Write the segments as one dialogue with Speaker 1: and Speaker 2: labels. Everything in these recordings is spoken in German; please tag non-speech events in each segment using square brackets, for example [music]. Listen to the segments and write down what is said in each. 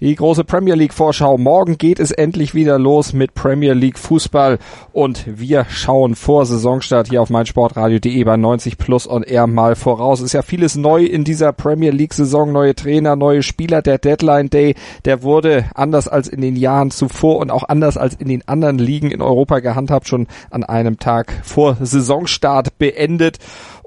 Speaker 1: Die große Premier League Vorschau. Morgen geht es endlich wieder los mit Premier League Fußball und wir schauen vor Saisonstart hier auf meinsportradio.de bei 90 Plus on Air mal voraus. Ist ja vieles neu in dieser Premier League Saison. Neue Trainer, neue Spieler. Der Deadline Day, der wurde anders als in den Jahren zuvor und auch anders als in den anderen Ligen in Europa gehandhabt, schon an einem Tag vor Saisonstart beendet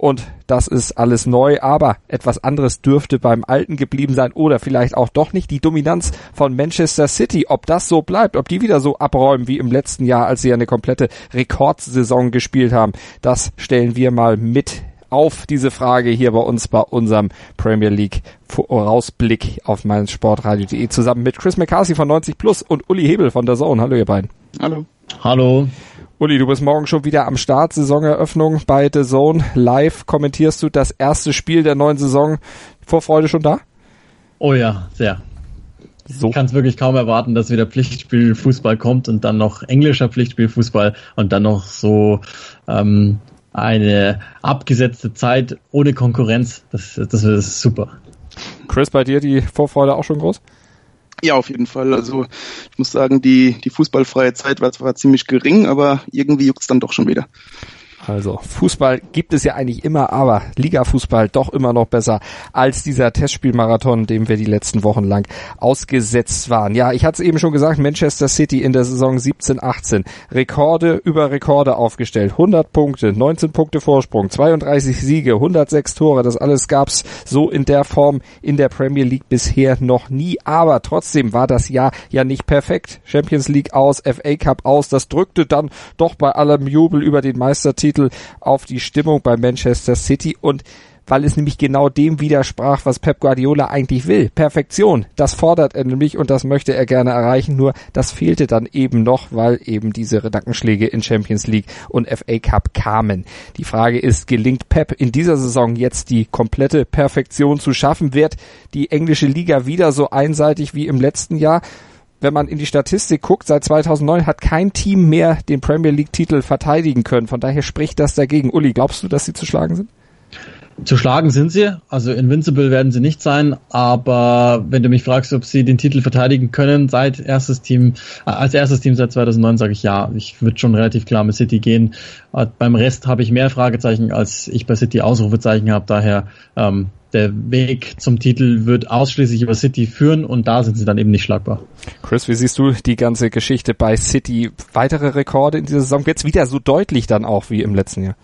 Speaker 1: und das ist alles neu, aber etwas anderes dürfte beim Alten geblieben sein oder vielleicht auch doch nicht. Die Dominanz von Manchester City, ob das so bleibt, ob die wieder so abräumen wie im letzten Jahr, als sie ja eine komplette Rekordsaison gespielt haben, das stellen wir mal mit auf diese Frage hier bei uns bei unserem Premier League Vorausblick auf mein Sportradio.de zusammen mit Chris McCarthy von 90 Plus und Uli Hebel von der Zone. Hallo ihr beiden.
Speaker 2: Hallo.
Speaker 3: Hallo.
Speaker 1: Uli, du bist morgen schon wieder am Start, Saisoneröffnung bei The Zone. Live kommentierst du das erste Spiel der neuen Saison. Vorfreude schon da?
Speaker 3: Oh ja, sehr. So. Ich kann es wirklich kaum erwarten, dass wieder Pflichtspielfußball kommt und dann noch englischer Pflichtspielfußball und dann noch so ähm, eine abgesetzte Zeit ohne Konkurrenz. Das, das ist super.
Speaker 1: Chris, bei dir die Vorfreude auch schon groß?
Speaker 2: Ja, auf jeden Fall. Also ich muss sagen, die, die fußballfreie Zeit war zwar ziemlich gering, aber irgendwie juckt's dann doch schon wieder.
Speaker 1: Also Fußball gibt es ja eigentlich immer, aber Liga-Fußball doch immer noch besser als dieser Testspielmarathon, dem wir die letzten Wochen lang ausgesetzt waren. Ja, ich hatte es eben schon gesagt, Manchester City in der Saison 17-18 Rekorde über Rekorde aufgestellt. 100 Punkte, 19 Punkte Vorsprung, 32 Siege, 106 Tore. Das alles gab's so in der Form in der Premier League bisher noch nie. Aber trotzdem war das Jahr ja nicht perfekt. Champions League aus, FA Cup aus. Das drückte dann doch bei allem Jubel über den Meistertitel Titel auf die Stimmung bei Manchester City und weil es nämlich genau dem widersprach, was Pep Guardiola eigentlich will. Perfektion, das fordert er nämlich und das möchte er gerne erreichen, nur das fehlte dann eben noch, weil eben diese Nackenschläge in Champions League und FA Cup kamen. Die Frage ist, gelingt Pep in dieser Saison jetzt die komplette Perfektion zu schaffen? Wird die englische Liga wieder so einseitig wie im letzten Jahr? Wenn man in die Statistik guckt, seit 2009 hat kein Team mehr den Premier League Titel verteidigen können. Von daher spricht das dagegen. Uli, glaubst du, dass sie zu schlagen sind?
Speaker 3: Zu schlagen sind sie, also invincible werden sie nicht sein, aber wenn du mich fragst, ob sie den Titel verteidigen können, seit erstes Team, äh, als erstes Team seit 2009 sage ich ja, ich würde schon relativ klar mit City gehen. Äh, beim Rest habe ich mehr Fragezeichen, als ich bei City Ausrufezeichen habe, daher ähm, der Weg zum Titel wird ausschließlich über City führen und da sind sie dann eben nicht schlagbar.
Speaker 1: Chris, wie siehst du die ganze Geschichte bei City? Weitere Rekorde in dieser Saison? Es wieder so deutlich dann auch wie im letzten Jahr?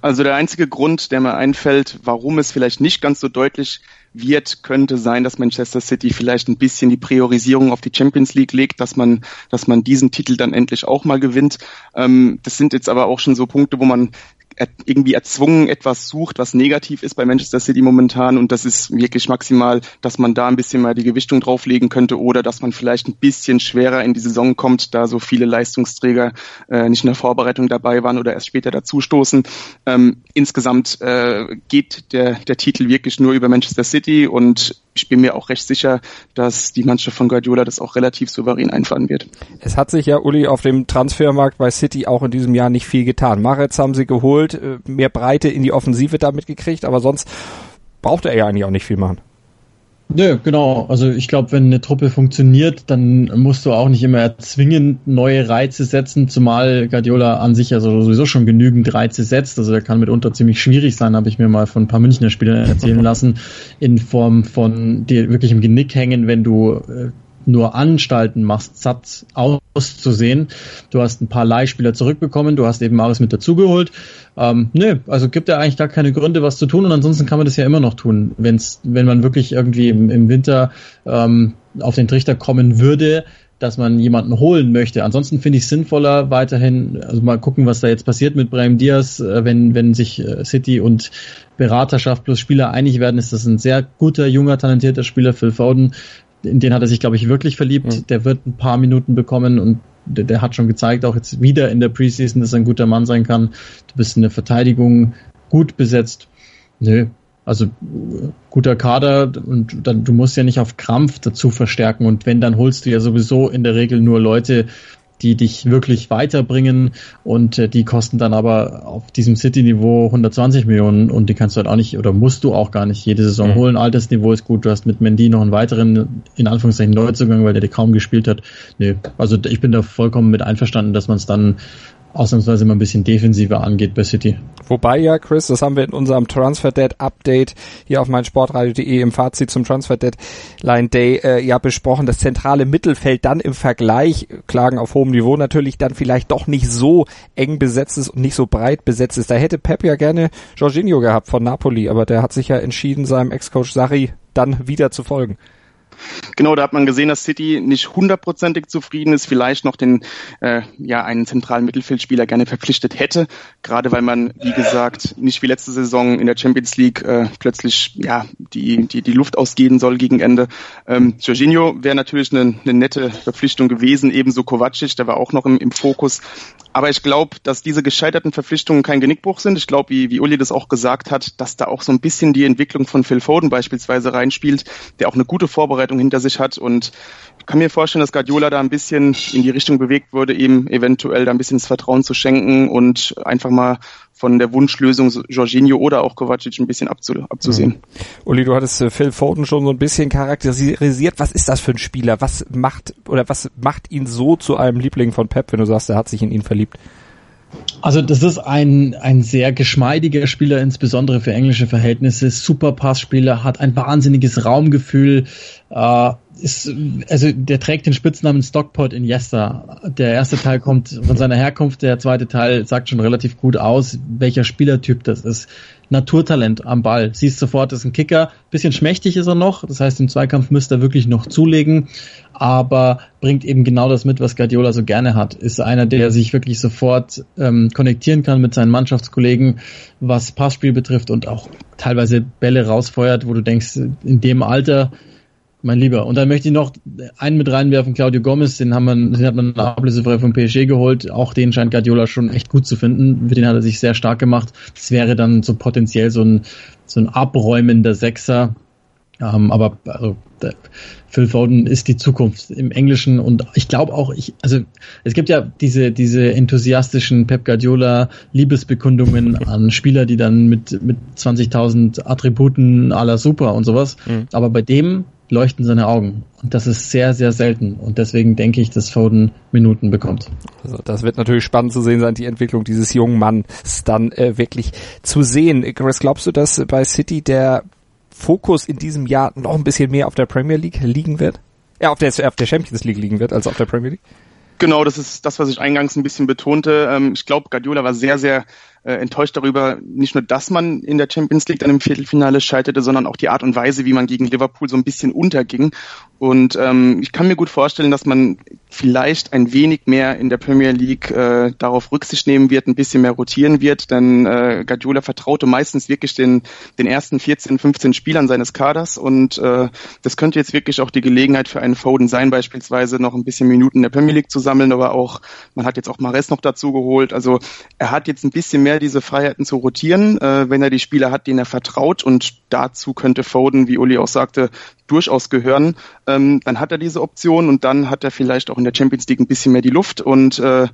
Speaker 2: Also der einzige Grund, der mir einfällt, warum es vielleicht nicht ganz so deutlich wird, könnte sein, dass Manchester City vielleicht ein bisschen die Priorisierung auf die Champions League legt, dass man, dass man diesen Titel dann endlich auch mal gewinnt. Ähm, das sind jetzt aber auch schon so Punkte, wo man irgendwie erzwungen etwas sucht, was negativ ist bei Manchester City momentan und das ist wirklich maximal, dass man da ein bisschen mal die Gewichtung drauflegen könnte oder dass man vielleicht ein bisschen schwerer in die Saison kommt, da so viele Leistungsträger äh, nicht in der Vorbereitung dabei waren oder erst später dazustoßen. Ähm, insgesamt äh, geht der, der Titel wirklich nur über Manchester City und ich bin mir auch recht sicher, dass die Mannschaft von Guardiola das auch relativ souverän einfahren wird.
Speaker 1: Es hat sich ja, Uli, auf dem Transfermarkt bei City auch in diesem Jahr nicht viel getan. Maretz haben sie geholt, äh, mehr Breite in die Offensive damit gekriegt, aber sonst brauchte er ja eigentlich auch nicht viel machen.
Speaker 3: Nö, genau. Also ich glaube, wenn eine Truppe funktioniert, dann musst du auch nicht immer erzwingen, neue Reize setzen, zumal Guardiola an sich ja sowieso schon genügend Reize setzt. Also der kann mitunter ziemlich schwierig sein, habe ich mir mal von ein paar Münchner Spielern erzählen lassen, in Form von dir wirklich im Genick hängen, wenn du äh, nur Anstalten machst, satt auszusehen. Du hast ein paar Leihspieler zurückbekommen, du hast eben alles mit dazugeholt. Ähm, nö, also gibt ja eigentlich gar keine Gründe, was zu tun und ansonsten kann man das ja immer noch tun, wenn's, wenn man wirklich irgendwie im, im Winter ähm, auf den Trichter kommen würde, dass man jemanden holen möchte. Ansonsten finde ich es sinnvoller weiterhin, also mal gucken, was da jetzt passiert mit Brahim Diaz, äh, wenn, wenn sich äh, City und Beraterschaft plus Spieler einig werden, ist das ein sehr guter, junger, talentierter Spieler, Phil Foden in den hat er sich, glaube ich, wirklich verliebt. Mhm. Der wird ein paar Minuten bekommen und der, der, hat schon gezeigt, auch jetzt wieder in der Preseason, dass er ein guter Mann sein kann. Du bist in der Verteidigung gut besetzt. Nö, also guter Kader und dann, du musst ja nicht auf Krampf dazu verstärken und wenn, dann holst du ja sowieso in der Regel nur Leute, die dich wirklich weiterbringen und äh, die kosten dann aber auf diesem City-Niveau 120 Millionen und die kannst du halt auch nicht oder musst du auch gar nicht jede Saison mhm. holen. Altersniveau ist gut, du hast mit Mendy noch einen weiteren, in Anführungszeichen, Neuzugang, weil der dir kaum gespielt hat. Nee, also ich bin da vollkommen mit einverstanden, dass man es dann ausnahmsweise mal ein bisschen defensiver angeht bei City.
Speaker 1: Wobei ja, Chris, das haben wir in unserem Transfer Dead Update hier auf meinsportradio.de im Fazit zum Transfer Deadline Day äh, ja besprochen. Das zentrale Mittelfeld dann im Vergleich, Klagen auf hohem Niveau natürlich dann vielleicht doch nicht so eng besetzt ist und nicht so breit besetzt ist. Da hätte Pep ja gerne Jorginho gehabt von Napoli, aber der hat sich ja entschieden, seinem Ex-Coach Sarri dann wieder zu folgen.
Speaker 2: Genau, da hat man gesehen, dass City nicht hundertprozentig zufrieden ist, vielleicht noch den äh, ja einen zentralen Mittelfeldspieler gerne verpflichtet hätte, gerade weil man, wie gesagt, nicht wie letzte Saison in der Champions League äh, plötzlich ja die die die Luft ausgehen soll gegen Ende. Ähm, Jorginho wäre natürlich eine, eine nette Verpflichtung gewesen, ebenso Kovacic, der war auch noch im, im Fokus. Aber ich glaube, dass diese gescheiterten Verpflichtungen kein Genickbruch sind. Ich glaube, wie, wie Uli das auch gesagt hat, dass da auch so ein bisschen die Entwicklung von Phil Foden beispielsweise reinspielt, der auch eine gute Vorbereitung hinter sich hat. Und ich kann mir vorstellen, dass Guardiola da ein bisschen in die Richtung bewegt wurde, eben eventuell da ein bisschen das Vertrauen zu schenken und einfach mal von der Wunschlösung Jorginho oder auch Kovacic ein bisschen abzu, abzusehen. Mhm.
Speaker 1: Uli, du hattest äh, Phil Foden schon so ein bisschen charakterisiert. Was ist das für ein Spieler? Was macht oder was macht ihn so zu einem Liebling von Pep, wenn du sagst, er hat sich in ihn verliebt?
Speaker 3: Also das ist ein, ein sehr geschmeidiger Spieler, insbesondere für englische Verhältnisse. Super Passspieler, hat ein wahnsinniges Raumgefühl, äh, ist, also der trägt den Spitznamen Stockpot in Iniesta. Der erste Teil kommt von seiner Herkunft, der zweite Teil sagt schon relativ gut aus, welcher Spielertyp das ist. Naturtalent am Ball. Siehst sofort, das ist ein Kicker. Bisschen schmächtig ist er noch, das heißt, im Zweikampf müsste er wirklich noch zulegen, aber bringt eben genau das mit, was Guardiola so gerne hat. Ist einer, der sich wirklich sofort ähm, konnektieren kann mit seinen Mannschaftskollegen, was Passspiel betrifft und auch teilweise Bälle rausfeuert, wo du denkst, in dem Alter mein Lieber. Und dann möchte ich noch einen mit reinwerfen, Claudio Gomez, den haben wir, den hat man ablösefrei vom PSG geholt. Auch den scheint Guardiola schon echt gut zu finden. Für den hat er sich sehr stark gemacht. Das wäre dann so potenziell so ein, so ein abräumender Sechser. Ähm, aber also, der, Phil Foden ist die Zukunft im Englischen und ich glaube auch, ich, also es gibt ja diese, diese enthusiastischen Pep Guardiola Liebesbekundungen an Spieler, die dann mit, mit 20.000 Attributen aller super und sowas. Mhm. Aber bei dem leuchten seine Augen. Und das ist sehr, sehr selten. Und deswegen denke ich, dass Foden Minuten bekommt.
Speaker 1: Also das wird natürlich spannend zu sehen sein, die Entwicklung dieses jungen Manns dann äh, wirklich zu sehen. Chris, glaubst du, dass bei City der Fokus in diesem Jahr noch ein bisschen mehr auf der Premier League liegen wird? Ja, auf der, auf der Champions League liegen wird als auf der Premier League?
Speaker 2: Genau, das ist das, was ich eingangs ein bisschen betonte. Ähm, ich glaube, Guardiola war sehr, sehr äh, enttäuscht darüber, nicht nur, dass man in der Champions League dann im Viertelfinale scheiterte, sondern auch die Art und Weise, wie man gegen Liverpool so ein bisschen unterging. Und ähm, ich kann mir gut vorstellen, dass man vielleicht ein wenig mehr in der Premier League äh, darauf Rücksicht nehmen wird, ein bisschen mehr rotieren wird, denn äh, Guardiola vertraute meistens wirklich den, den ersten 14, 15 Spielern seines Kaders und äh, das könnte jetzt wirklich auch die Gelegenheit für einen Foden sein, beispielsweise noch ein bisschen Minuten in der Premier League zu sammeln, aber auch, man hat jetzt auch Mares noch dazu geholt, also er hat jetzt ein bisschen mehr mehr diese Freiheiten zu rotieren, äh, wenn er die Spieler hat, denen er vertraut. Und dazu könnte Foden, wie Uli auch sagte, durchaus gehören. Ähm, dann hat er diese Option und dann hat er vielleicht auch in der Champions League ein bisschen mehr die Luft und äh,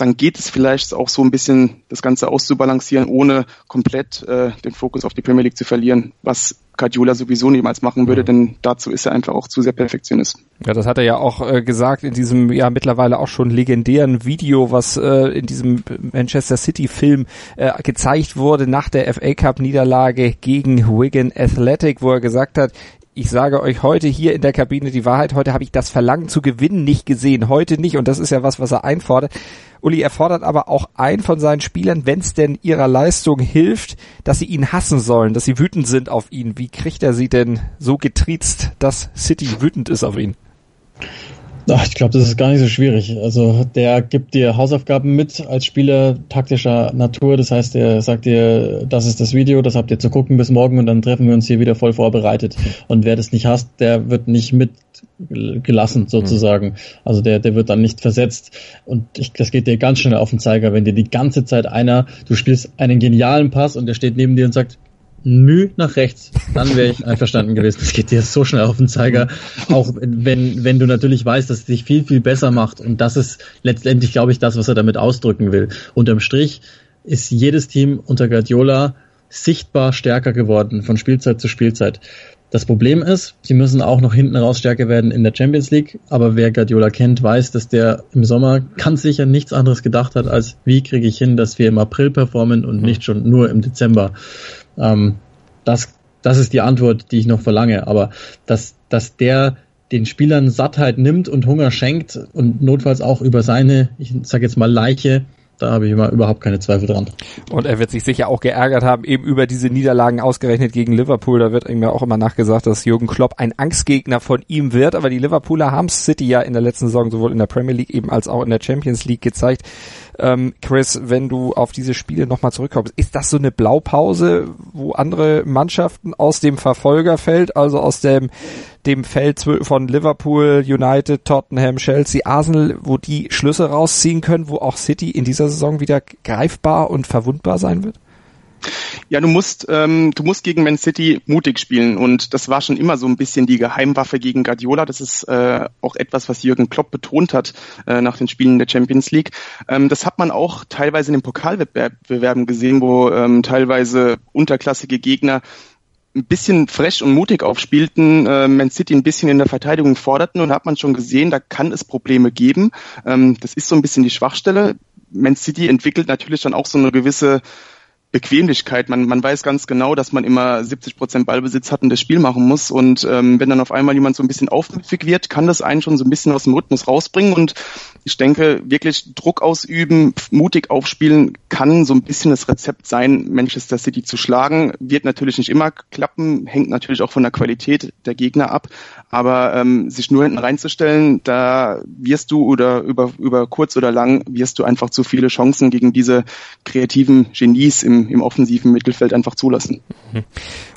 Speaker 2: dann geht es vielleicht auch so ein bisschen, das Ganze auszubalancieren, ohne komplett äh, den Fokus auf die Premier League zu verlieren, was Guardiola sowieso niemals machen würde, mhm. denn dazu ist er einfach auch zu sehr Perfektionist.
Speaker 1: Ja, das hat er ja auch äh, gesagt in diesem ja mittlerweile auch schon legendären Video, was äh, in diesem Manchester City Film äh, gezeigt wurde nach der FA Cup Niederlage gegen Wigan Athletic, wo er gesagt hat, ich sage euch heute hier in der Kabine die Wahrheit. Heute habe ich das Verlangen zu gewinnen nicht gesehen. Heute nicht. Und das ist ja was, was er einfordert. Uli, er fordert aber auch ein von seinen Spielern, wenn es denn ihrer Leistung hilft, dass sie ihn hassen sollen, dass sie wütend sind auf ihn. Wie kriegt er sie denn so getriezt, dass City wütend ist auf ihn?
Speaker 3: Ach, ich glaube, das ist gar nicht so schwierig. Also der gibt dir Hausaufgaben mit als Spieler taktischer Natur. Das heißt, er sagt dir, das ist das Video, das habt ihr zu gucken bis morgen und dann treffen wir uns hier wieder voll vorbereitet. Und wer das nicht hasst, der wird nicht mitgelassen sozusagen. Also der, der wird dann nicht versetzt. Und ich, das geht dir ganz schnell auf den Zeiger, wenn dir die ganze Zeit einer, du spielst einen genialen Pass und der steht neben dir und sagt, Müh nach rechts, dann wäre ich [laughs] einverstanden gewesen. Das geht dir so schnell auf den Zeiger. Auch wenn, wenn du natürlich weißt, dass es dich viel, viel besser macht. Und das ist letztendlich, glaube ich, das, was er damit ausdrücken will. Unterm Strich ist jedes Team unter Guardiola sichtbar stärker geworden, von Spielzeit zu Spielzeit. Das Problem ist, sie müssen auch noch hinten raus stärker werden in der Champions League. Aber wer Guardiola kennt, weiß, dass der im Sommer ganz sicher nichts anderes gedacht hat, als wie kriege ich hin, dass wir im April performen und nicht schon nur im Dezember. Ähm, das, das ist die Antwort, die ich noch verlange. Aber dass, dass der den Spielern Sattheit nimmt und Hunger schenkt und notfalls auch über seine, ich sage jetzt mal Leiche, da habe ich immer überhaupt keine Zweifel dran.
Speaker 1: Und er wird sich sicher auch geärgert haben, eben über diese Niederlagen ausgerechnet gegen Liverpool. Da wird ihm ja auch immer nachgesagt, dass Jürgen Klopp ein Angstgegner von ihm wird. Aber die Liverpooler haben City ja in der letzten Saison sowohl in der Premier League eben als auch in der Champions League gezeigt. Ähm, Chris, wenn du auf diese Spiele nochmal zurückkommst, ist das so eine Blaupause, wo andere Mannschaften aus dem Verfolgerfeld, also aus dem, dem Feld von Liverpool, United, Tottenham, Chelsea, Arsenal, wo die Schlüsse rausziehen können, wo auch City in dieser Saison wieder greifbar und verwundbar sein wird?
Speaker 2: Ja, du musst, ähm, du musst gegen Man City mutig spielen und das war schon immer so ein bisschen die Geheimwaffe gegen Guardiola. Das ist äh, auch etwas, was Jürgen Klopp betont hat äh, nach den Spielen der Champions League. Ähm, das hat man auch teilweise in den Pokalwettbewerben gesehen, wo ähm, teilweise unterklassige Gegner ein bisschen fresh und mutig aufspielten, äh, Man City ein bisschen in der Verteidigung forderten und hat man schon gesehen, da kann es Probleme geben. Ähm, das ist so ein bisschen die Schwachstelle. Man City entwickelt natürlich dann auch so eine gewisse Bequemlichkeit. Man, man weiß ganz genau, dass man immer 70 Prozent Ballbesitz hat und das Spiel machen muss. Und ähm, wenn dann auf einmal jemand so ein bisschen aufmüpfig wird, kann das einen schon so ein bisschen aus dem Rhythmus rausbringen. Und ich denke, wirklich Druck ausüben, mutig aufspielen, kann so ein bisschen das Rezept sein, Manchester City zu schlagen. Wird natürlich nicht immer klappen, hängt natürlich auch von der Qualität der Gegner ab. Aber ähm, sich nur hinten reinzustellen, da wirst du oder über, über kurz oder lang wirst du einfach zu viele Chancen gegen diese kreativen Genies im, im offensiven Mittelfeld einfach zulassen.
Speaker 1: Mhm.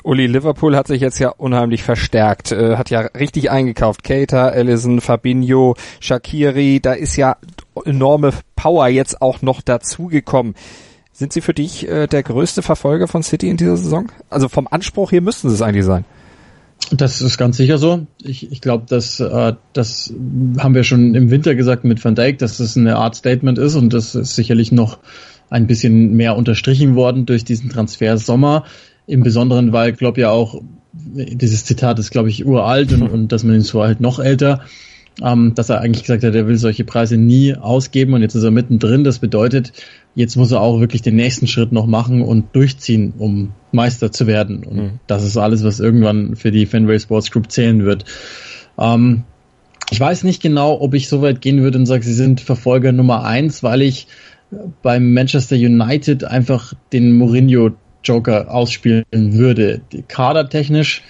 Speaker 1: Uli, Liverpool hat sich jetzt ja unheimlich verstärkt, äh, hat ja richtig eingekauft. Keita, Allison, Fabinho, Shakiri, da ist ja enorme Power jetzt auch noch dazugekommen. Sind sie für dich äh, der größte Verfolger von City in dieser Saison? Also vom Anspruch hier müssten sie es eigentlich sein.
Speaker 3: Das ist ganz sicher so. Ich, ich glaube, dass äh, das haben wir schon im Winter gesagt mit Van Dijk, dass das eine Art Statement ist und das ist sicherlich noch ein bisschen mehr unterstrichen worden durch diesen Transfer Sommer. Im Besonderen, weil Klopp ja auch, dieses Zitat ist, glaube ich, uralt und, und dass man ihn so halt noch älter, ähm, dass er eigentlich gesagt hat, er will solche Preise nie ausgeben und jetzt ist er mittendrin. Das bedeutet, jetzt muss er auch wirklich den nächsten Schritt noch machen und durchziehen, um Meister zu werden. Und mhm. das ist alles, was irgendwann für die Fenway Sports Group zählen wird. Ähm, ich weiß nicht genau, ob ich so weit gehen würde und sage, sie sind Verfolger Nummer eins, weil ich beim Manchester United einfach den Mourinho Joker ausspielen würde. Kadertechnisch,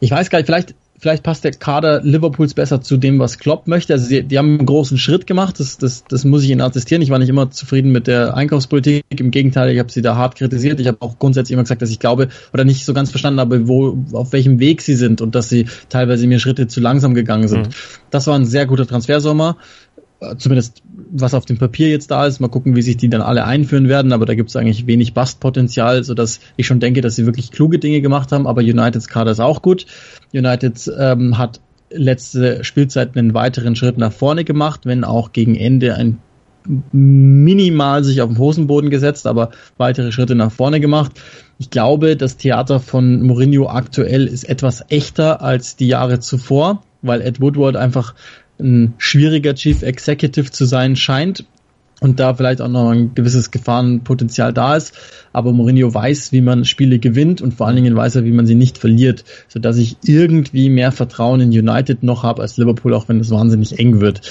Speaker 3: ich weiß gar nicht, vielleicht vielleicht passt der Kader Liverpools besser zu dem, was Klopp möchte. Also sie, die haben einen großen Schritt gemacht, das, das, das muss ich ihnen attestieren. Ich war nicht immer zufrieden mit der Einkaufspolitik. Im Gegenteil, ich habe sie da hart kritisiert. Ich habe auch grundsätzlich immer gesagt, dass ich glaube oder nicht so ganz verstanden habe, wo, auf welchem Weg sie sind und dass sie teilweise mir Schritte zu langsam gegangen sind. Mhm. Das war ein sehr guter Transfersommer zumindest was auf dem Papier jetzt da ist. Mal gucken, wie sich die dann alle einführen werden, aber da gibt es eigentlich wenig Bastpotenzial, sodass ich schon denke, dass sie wirklich kluge Dinge gemacht haben, aber Uniteds Kader ist auch gut. United ähm, hat letzte Spielzeit einen weiteren Schritt nach vorne gemacht, wenn auch gegen Ende ein minimal sich auf den Hosenboden gesetzt, aber weitere Schritte nach vorne gemacht. Ich glaube, das Theater von Mourinho aktuell ist etwas echter als die Jahre zuvor, weil Ed Woodward einfach ein schwieriger Chief Executive zu sein scheint und da vielleicht auch noch ein gewisses Gefahrenpotenzial da ist. Aber Mourinho weiß, wie man Spiele gewinnt und vor allen Dingen weiß er, wie man sie nicht verliert, sodass ich irgendwie mehr Vertrauen in United noch habe als Liverpool, auch wenn es wahnsinnig eng wird.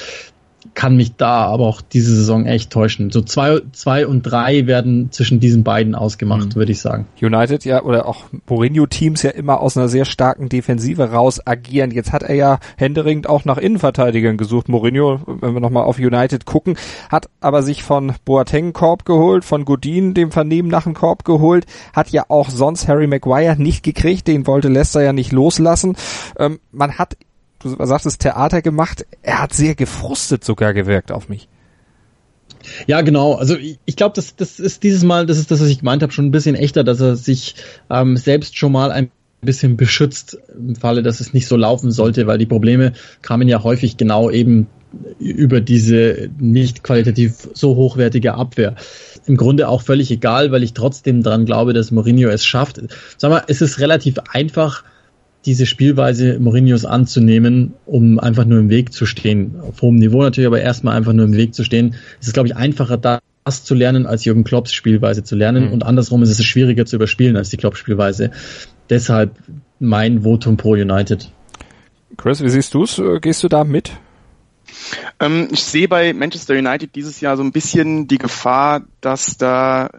Speaker 3: Kann mich da aber auch diese Saison echt täuschen. So zwei, zwei und drei werden zwischen diesen beiden ausgemacht, mhm. würde ich sagen.
Speaker 1: United ja oder auch Mourinho-Teams ja immer aus einer sehr starken Defensive raus agieren. Jetzt hat er ja händeringend auch nach Innenverteidigern gesucht. Mourinho, wenn wir nochmal auf United gucken, hat aber sich von Boateng Korb geholt, von Godin dem Vernehmen nach dem Korb geholt, hat ja auch sonst Harry Maguire nicht gekriegt, den wollte Leicester ja nicht loslassen. Ähm, man hat du sagtest Theater gemacht, er hat sehr gefrustet sogar gewirkt auf mich.
Speaker 3: Ja, genau. Also ich, ich glaube, das, das ist dieses Mal, das ist das, was ich gemeint habe, schon ein bisschen echter, dass er sich ähm, selbst schon mal ein bisschen beschützt im Falle, dass es nicht so laufen sollte, weil die Probleme kamen ja häufig genau eben über diese nicht qualitativ so hochwertige Abwehr. Im Grunde auch völlig egal, weil ich trotzdem daran glaube, dass Mourinho es schafft. Sag mal, es ist relativ einfach, diese Spielweise Mourinhos anzunehmen, um einfach nur im Weg zu stehen. Auf hohem Niveau natürlich, aber erstmal einfach nur im Weg zu stehen. Es ist, glaube ich, einfacher, das zu lernen, als Jürgen Klopps Spielweise zu lernen. Mhm. Und andersrum ist es schwieriger zu überspielen als die Klopp-Spielweise. Deshalb mein Votum pro United.
Speaker 1: Chris, wie siehst du es? Gehst du da mit?
Speaker 2: Ähm, ich sehe bei Manchester United dieses Jahr so ein bisschen die Gefahr, dass da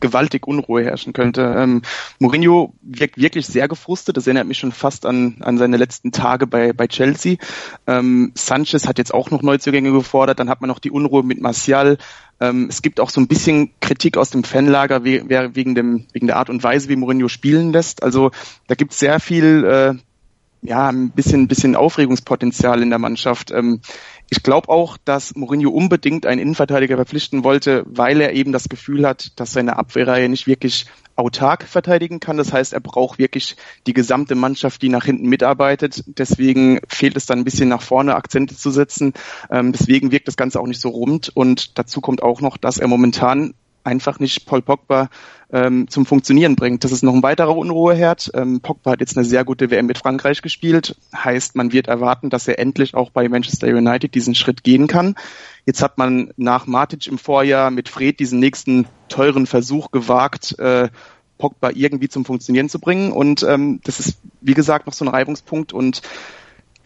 Speaker 2: gewaltig Unruhe herrschen könnte. Ähm, Mourinho wirkt wirklich sehr gefrustet. Das erinnert mich schon fast an, an seine letzten Tage bei, bei Chelsea. Ähm, Sanchez hat jetzt auch noch Neuzugänge gefordert. Dann hat man noch die Unruhe mit Martial. Es gibt auch so ein bisschen Kritik aus dem Fanlager wegen, dem, wegen der Art und Weise, wie Mourinho spielen lässt. Also da gibt es sehr viel äh, ja, ein bisschen, bisschen Aufregungspotenzial in der Mannschaft. Ähm, ich glaube auch, dass Mourinho unbedingt einen Innenverteidiger verpflichten wollte, weil er eben das Gefühl hat, dass seine Abwehrreihe nicht wirklich autark verteidigen kann. Das heißt, er braucht wirklich die gesamte Mannschaft, die nach hinten mitarbeitet. Deswegen fehlt es dann ein bisschen nach vorne Akzente zu setzen. Ähm, deswegen wirkt das Ganze auch nicht so rund. Und dazu kommt auch noch, dass er momentan einfach nicht Paul Pogba ähm, zum Funktionieren bringt. Das ist noch ein weiterer Unruheherd. Ähm, Pogba hat jetzt eine sehr gute WM mit Frankreich gespielt. Heißt, man wird erwarten, dass er endlich auch bei Manchester United diesen Schritt gehen kann. Jetzt hat man nach Matic im Vorjahr mit Fred diesen nächsten teuren Versuch gewagt, äh, Pogba irgendwie zum Funktionieren zu bringen. Und ähm, das ist, wie gesagt, noch so ein Reibungspunkt. Und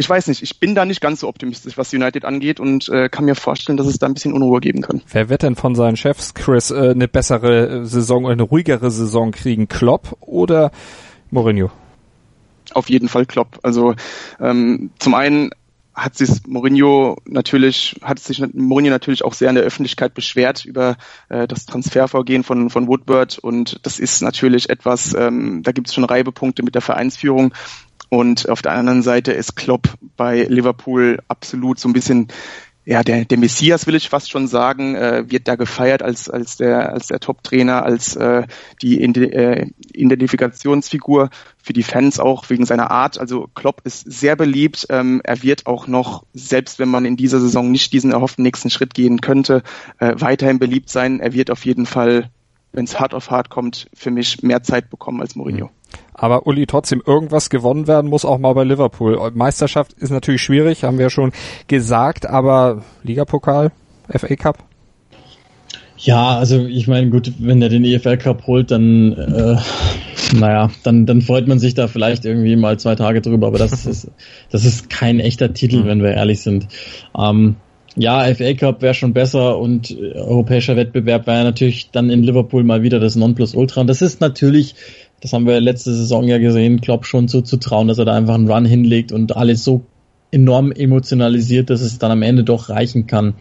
Speaker 2: ich weiß nicht, ich bin da nicht ganz so optimistisch, was United angeht und äh, kann mir vorstellen, dass es da ein bisschen Unruhe geben kann.
Speaker 1: Wer wird denn von seinen Chefs, Chris, äh, eine bessere Saison, eine ruhigere Saison kriegen? Klopp oder Mourinho?
Speaker 2: Auf jeden Fall Klopp. Also ähm, zum einen hat sich Mourinho natürlich, hat sich Mourinho natürlich auch sehr in der Öffentlichkeit beschwert über äh, das Transfervorgehen von, von Woodward und das ist natürlich etwas, ähm, da gibt es schon Reibepunkte mit der Vereinsführung und auf der anderen Seite ist Klopp bei Liverpool absolut so ein bisschen ja, der, der Messias will ich fast schon sagen, äh, wird da gefeiert als, als der, als der Top-Trainer, als äh, die äh, Identifikationsfigur für die Fans auch wegen seiner Art. Also Klopp ist sehr beliebt. Ähm, er wird auch noch, selbst wenn man in dieser Saison nicht diesen erhofften nächsten Schritt gehen könnte, äh, weiterhin beliebt sein. Er wird auf jeden Fall, wenn es hart auf hart kommt, für mich mehr Zeit bekommen als Mourinho. Mhm.
Speaker 1: Aber Uli, trotzdem irgendwas gewonnen werden muss auch mal bei Liverpool. Meisterschaft ist natürlich schwierig, haben wir schon gesagt, aber Ligapokal, FA Cup?
Speaker 3: Ja, also ich meine, gut, wenn er den EFL Cup holt, dann äh, naja, dann, dann freut man sich da vielleicht irgendwie mal zwei Tage drüber, aber das ist, das ist kein echter Titel, wenn wir ehrlich sind. Ähm, ja, FA Cup wäre schon besser und äh, europäischer Wettbewerb wäre natürlich dann in Liverpool mal wieder das Nonplusultra. Und das ist natürlich das haben wir letzte Saison ja gesehen, Klopp schon so zu trauen, dass er da einfach einen Run hinlegt und alles so enorm emotionalisiert, dass es dann am Ende doch reichen kann.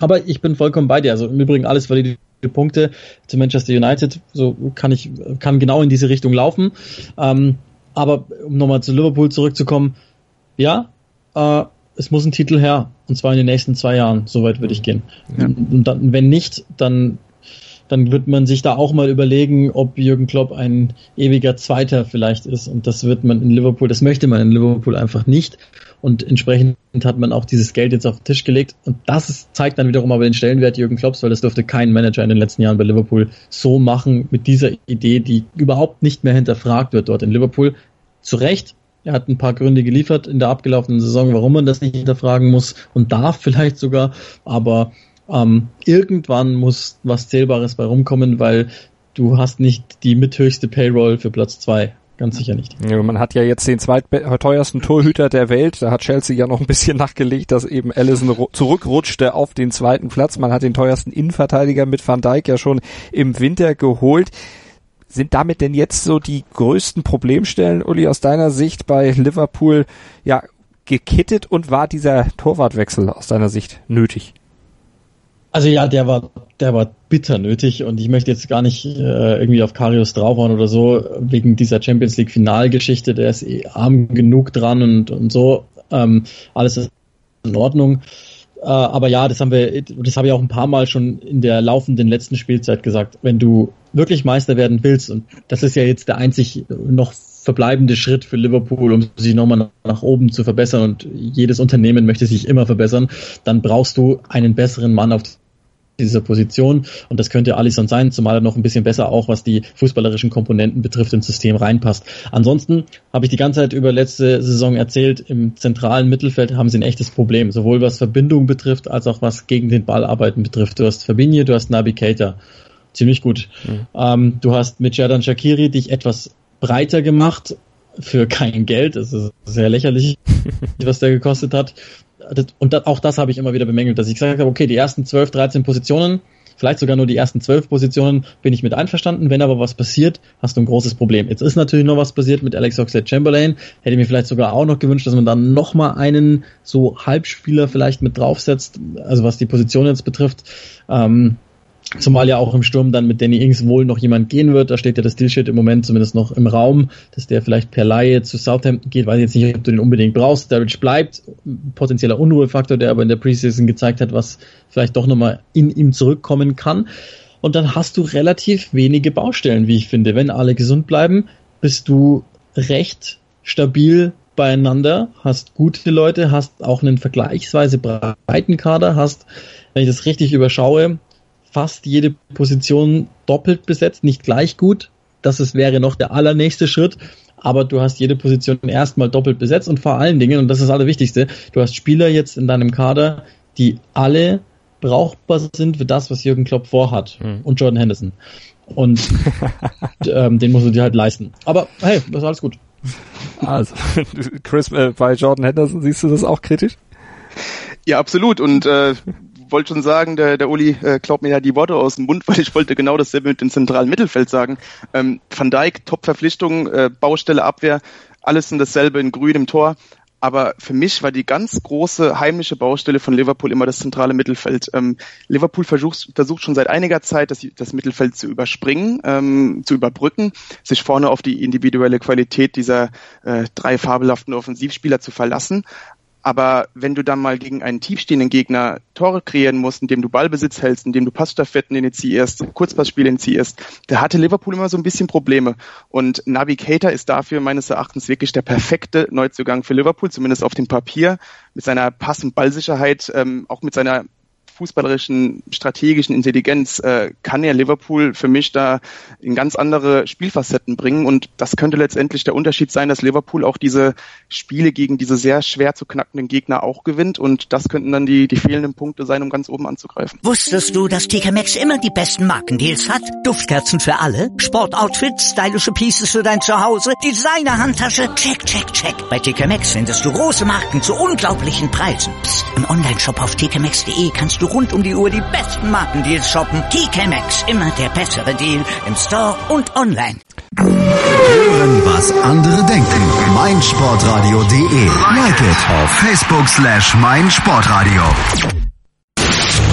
Speaker 3: Aber ich bin vollkommen bei dir. Also im Übrigen alles valide Punkte zu Manchester United. So kann ich, kann genau in diese Richtung laufen. Ähm, aber um nochmal zu Liverpool zurückzukommen, ja, äh, es muss ein Titel her. Und zwar in den nächsten zwei Jahren. Soweit würde ich gehen. Ja. Und dann, wenn nicht, dann dann wird man sich da auch mal überlegen, ob Jürgen Klopp ein ewiger Zweiter vielleicht ist. Und das wird man in Liverpool, das möchte man in Liverpool einfach nicht. Und entsprechend hat man auch dieses Geld jetzt auf den Tisch gelegt. Und das zeigt dann wiederum aber den Stellenwert Jürgen Klopps, weil das durfte kein Manager in den letzten Jahren bei Liverpool so machen mit dieser Idee, die überhaupt nicht mehr hinterfragt wird dort in Liverpool. Zu Recht, er hat ein paar Gründe geliefert in der abgelaufenen Saison, warum man das nicht hinterfragen muss und darf vielleicht sogar. Aber ähm, irgendwann muss was Zählbares bei rumkommen, weil du hast nicht die mithöchste Payroll für Platz zwei ganz sicher nicht.
Speaker 1: Ja, man hat ja jetzt den zweitteuersten Torhüter der Welt. Da hat Chelsea ja noch ein bisschen [laughs] nachgelegt, dass eben Allison zurückrutschte auf den zweiten Platz. Man hat den teuersten Innenverteidiger mit Van Dijk ja schon im Winter geholt. Sind damit denn jetzt so die größten Problemstellen, Uli, aus deiner Sicht bei Liverpool ja gekittet und war dieser Torwartwechsel aus deiner Sicht nötig?
Speaker 3: Also ja, der war, der war bitter nötig und ich möchte jetzt gar nicht äh, irgendwie auf Karius draufhauen oder so, wegen dieser Champions League Finalgeschichte, der ist eh arm genug dran und, und so. Ähm, alles ist in Ordnung. Äh, aber ja, das haben wir, das habe ich auch ein paar Mal schon in der laufenden letzten Spielzeit gesagt. Wenn du wirklich Meister werden willst, und das ist ja jetzt der einzig noch verbleibende Schritt für Liverpool, um sich nochmal nach oben zu verbessern und jedes Unternehmen möchte sich immer verbessern, dann brauchst du einen besseren Mann auf dieser Position und das könnte Alisson sein, zumal er noch ein bisschen besser auch, was die fußballerischen Komponenten betrifft, ins System reinpasst. Ansonsten habe ich die ganze Zeit über letzte Saison erzählt, im zentralen Mittelfeld haben sie ein echtes Problem, sowohl was Verbindung betrifft, als auch was gegen den Ballarbeiten betrifft. Du hast Fabinho, du hast Nabi Keita. Ziemlich gut. Mhm. Ähm, du hast mit Jadan Shakiri dich etwas breiter gemacht für kein Geld. Das ist sehr lächerlich, [laughs] was der gekostet hat. Und auch das habe ich immer wieder bemängelt, dass ich gesagt habe, okay, die ersten 12, 13 Positionen, vielleicht sogar nur die ersten 12 Positionen, bin ich mit einverstanden. Wenn aber was passiert, hast du ein großes Problem. Jetzt ist natürlich noch was passiert mit Alex Oxlade-Chamberlain. Hätte mir vielleicht sogar auch noch gewünscht, dass man dann noch mal einen so Halbspieler vielleicht mit draufsetzt, also was die Position jetzt betrifft. Ähm, Zumal ja auch im Sturm dann mit Danny Ings wohl noch jemand gehen wird. Da steht ja das Stillshit im Moment zumindest noch im Raum, dass der vielleicht per Laie zu Southampton geht. Weiß jetzt nicht, ob du den unbedingt brauchst. Sturridge bleibt. Potenzieller Unruhefaktor, der aber in der Preseason gezeigt hat, was vielleicht doch nochmal in ihm zurückkommen kann. Und dann hast du relativ wenige Baustellen, wie ich finde. Wenn alle gesund bleiben, bist du recht stabil beieinander, hast gute Leute, hast auch einen vergleichsweise breiten Kader, hast, wenn ich das richtig überschaue, fast jede Position doppelt besetzt, nicht gleich gut. Das ist, wäre noch der allernächste Schritt. Aber du hast jede Position erstmal doppelt besetzt und vor allen Dingen, und das ist das Allerwichtigste, du hast Spieler jetzt in deinem Kader, die alle brauchbar sind für das, was Jürgen Klopp vorhat. Mhm. Und Jordan Henderson. Und [laughs] ähm, den musst du dir halt leisten. Aber hey, das ist alles gut.
Speaker 1: Also, Chris, äh, bei Jordan Henderson siehst du das auch kritisch?
Speaker 2: Ja, absolut. Und äh, wollte schon sagen, der, der Uli äh, klaut mir ja die Worte aus dem Mund, [laughs] weil ich wollte genau dasselbe mit dem zentralen Mittelfeld sagen. Ähm, Van Dijk, Top-Verpflichtung, äh, Baustelle, Abwehr, alles in dasselbe in grün im Tor. Aber für mich war die ganz große heimliche Baustelle von Liverpool immer das zentrale Mittelfeld. Ähm, Liverpool versucht, versucht schon seit einiger Zeit, das, das Mittelfeld zu überspringen, ähm, zu überbrücken, sich vorne auf die individuelle Qualität dieser äh, drei fabelhaften Offensivspieler zu verlassen. Aber wenn du dann mal gegen einen tiefstehenden Gegner Tore kreieren musst, indem du Ballbesitz hältst, indem du Passstaffetten initiierst, Kurzpassspiele initiierst, da hatte Liverpool immer so ein bisschen Probleme. Und Navigator ist dafür meines Erachtens wirklich der perfekte Neuzugang für Liverpool, zumindest auf dem Papier, mit seiner Pass- und Ballsicherheit, ähm, auch mit seiner fußballerischen, strategischen Intelligenz äh, kann er Liverpool für mich da in ganz andere Spielfacetten bringen. Und das könnte letztendlich der Unterschied sein, dass Liverpool auch diese Spiele gegen diese sehr schwer zu knackenden Gegner auch gewinnt. Und das könnten dann die, die fehlenden Punkte sein, um ganz oben anzugreifen.
Speaker 4: Wusstest du, dass TK Maxx immer die besten Markendeals hat? Duftkerzen für alle, Sportoutfits, stylische Pieces für dein Zuhause, Designer-Handtasche, check, check, check. Bei TK Maxx findest du große Marken zu unglaublichen Preisen. Psst. im Onlineshop auf tkmaxx.de kannst du rund um die Uhr die besten Markendeals shoppen. TK Maxx, immer der bessere Deal im Store und online.
Speaker 5: Hören, was andere denken. meinsportradio.de. Like it auf Facebook slash meinsportradio.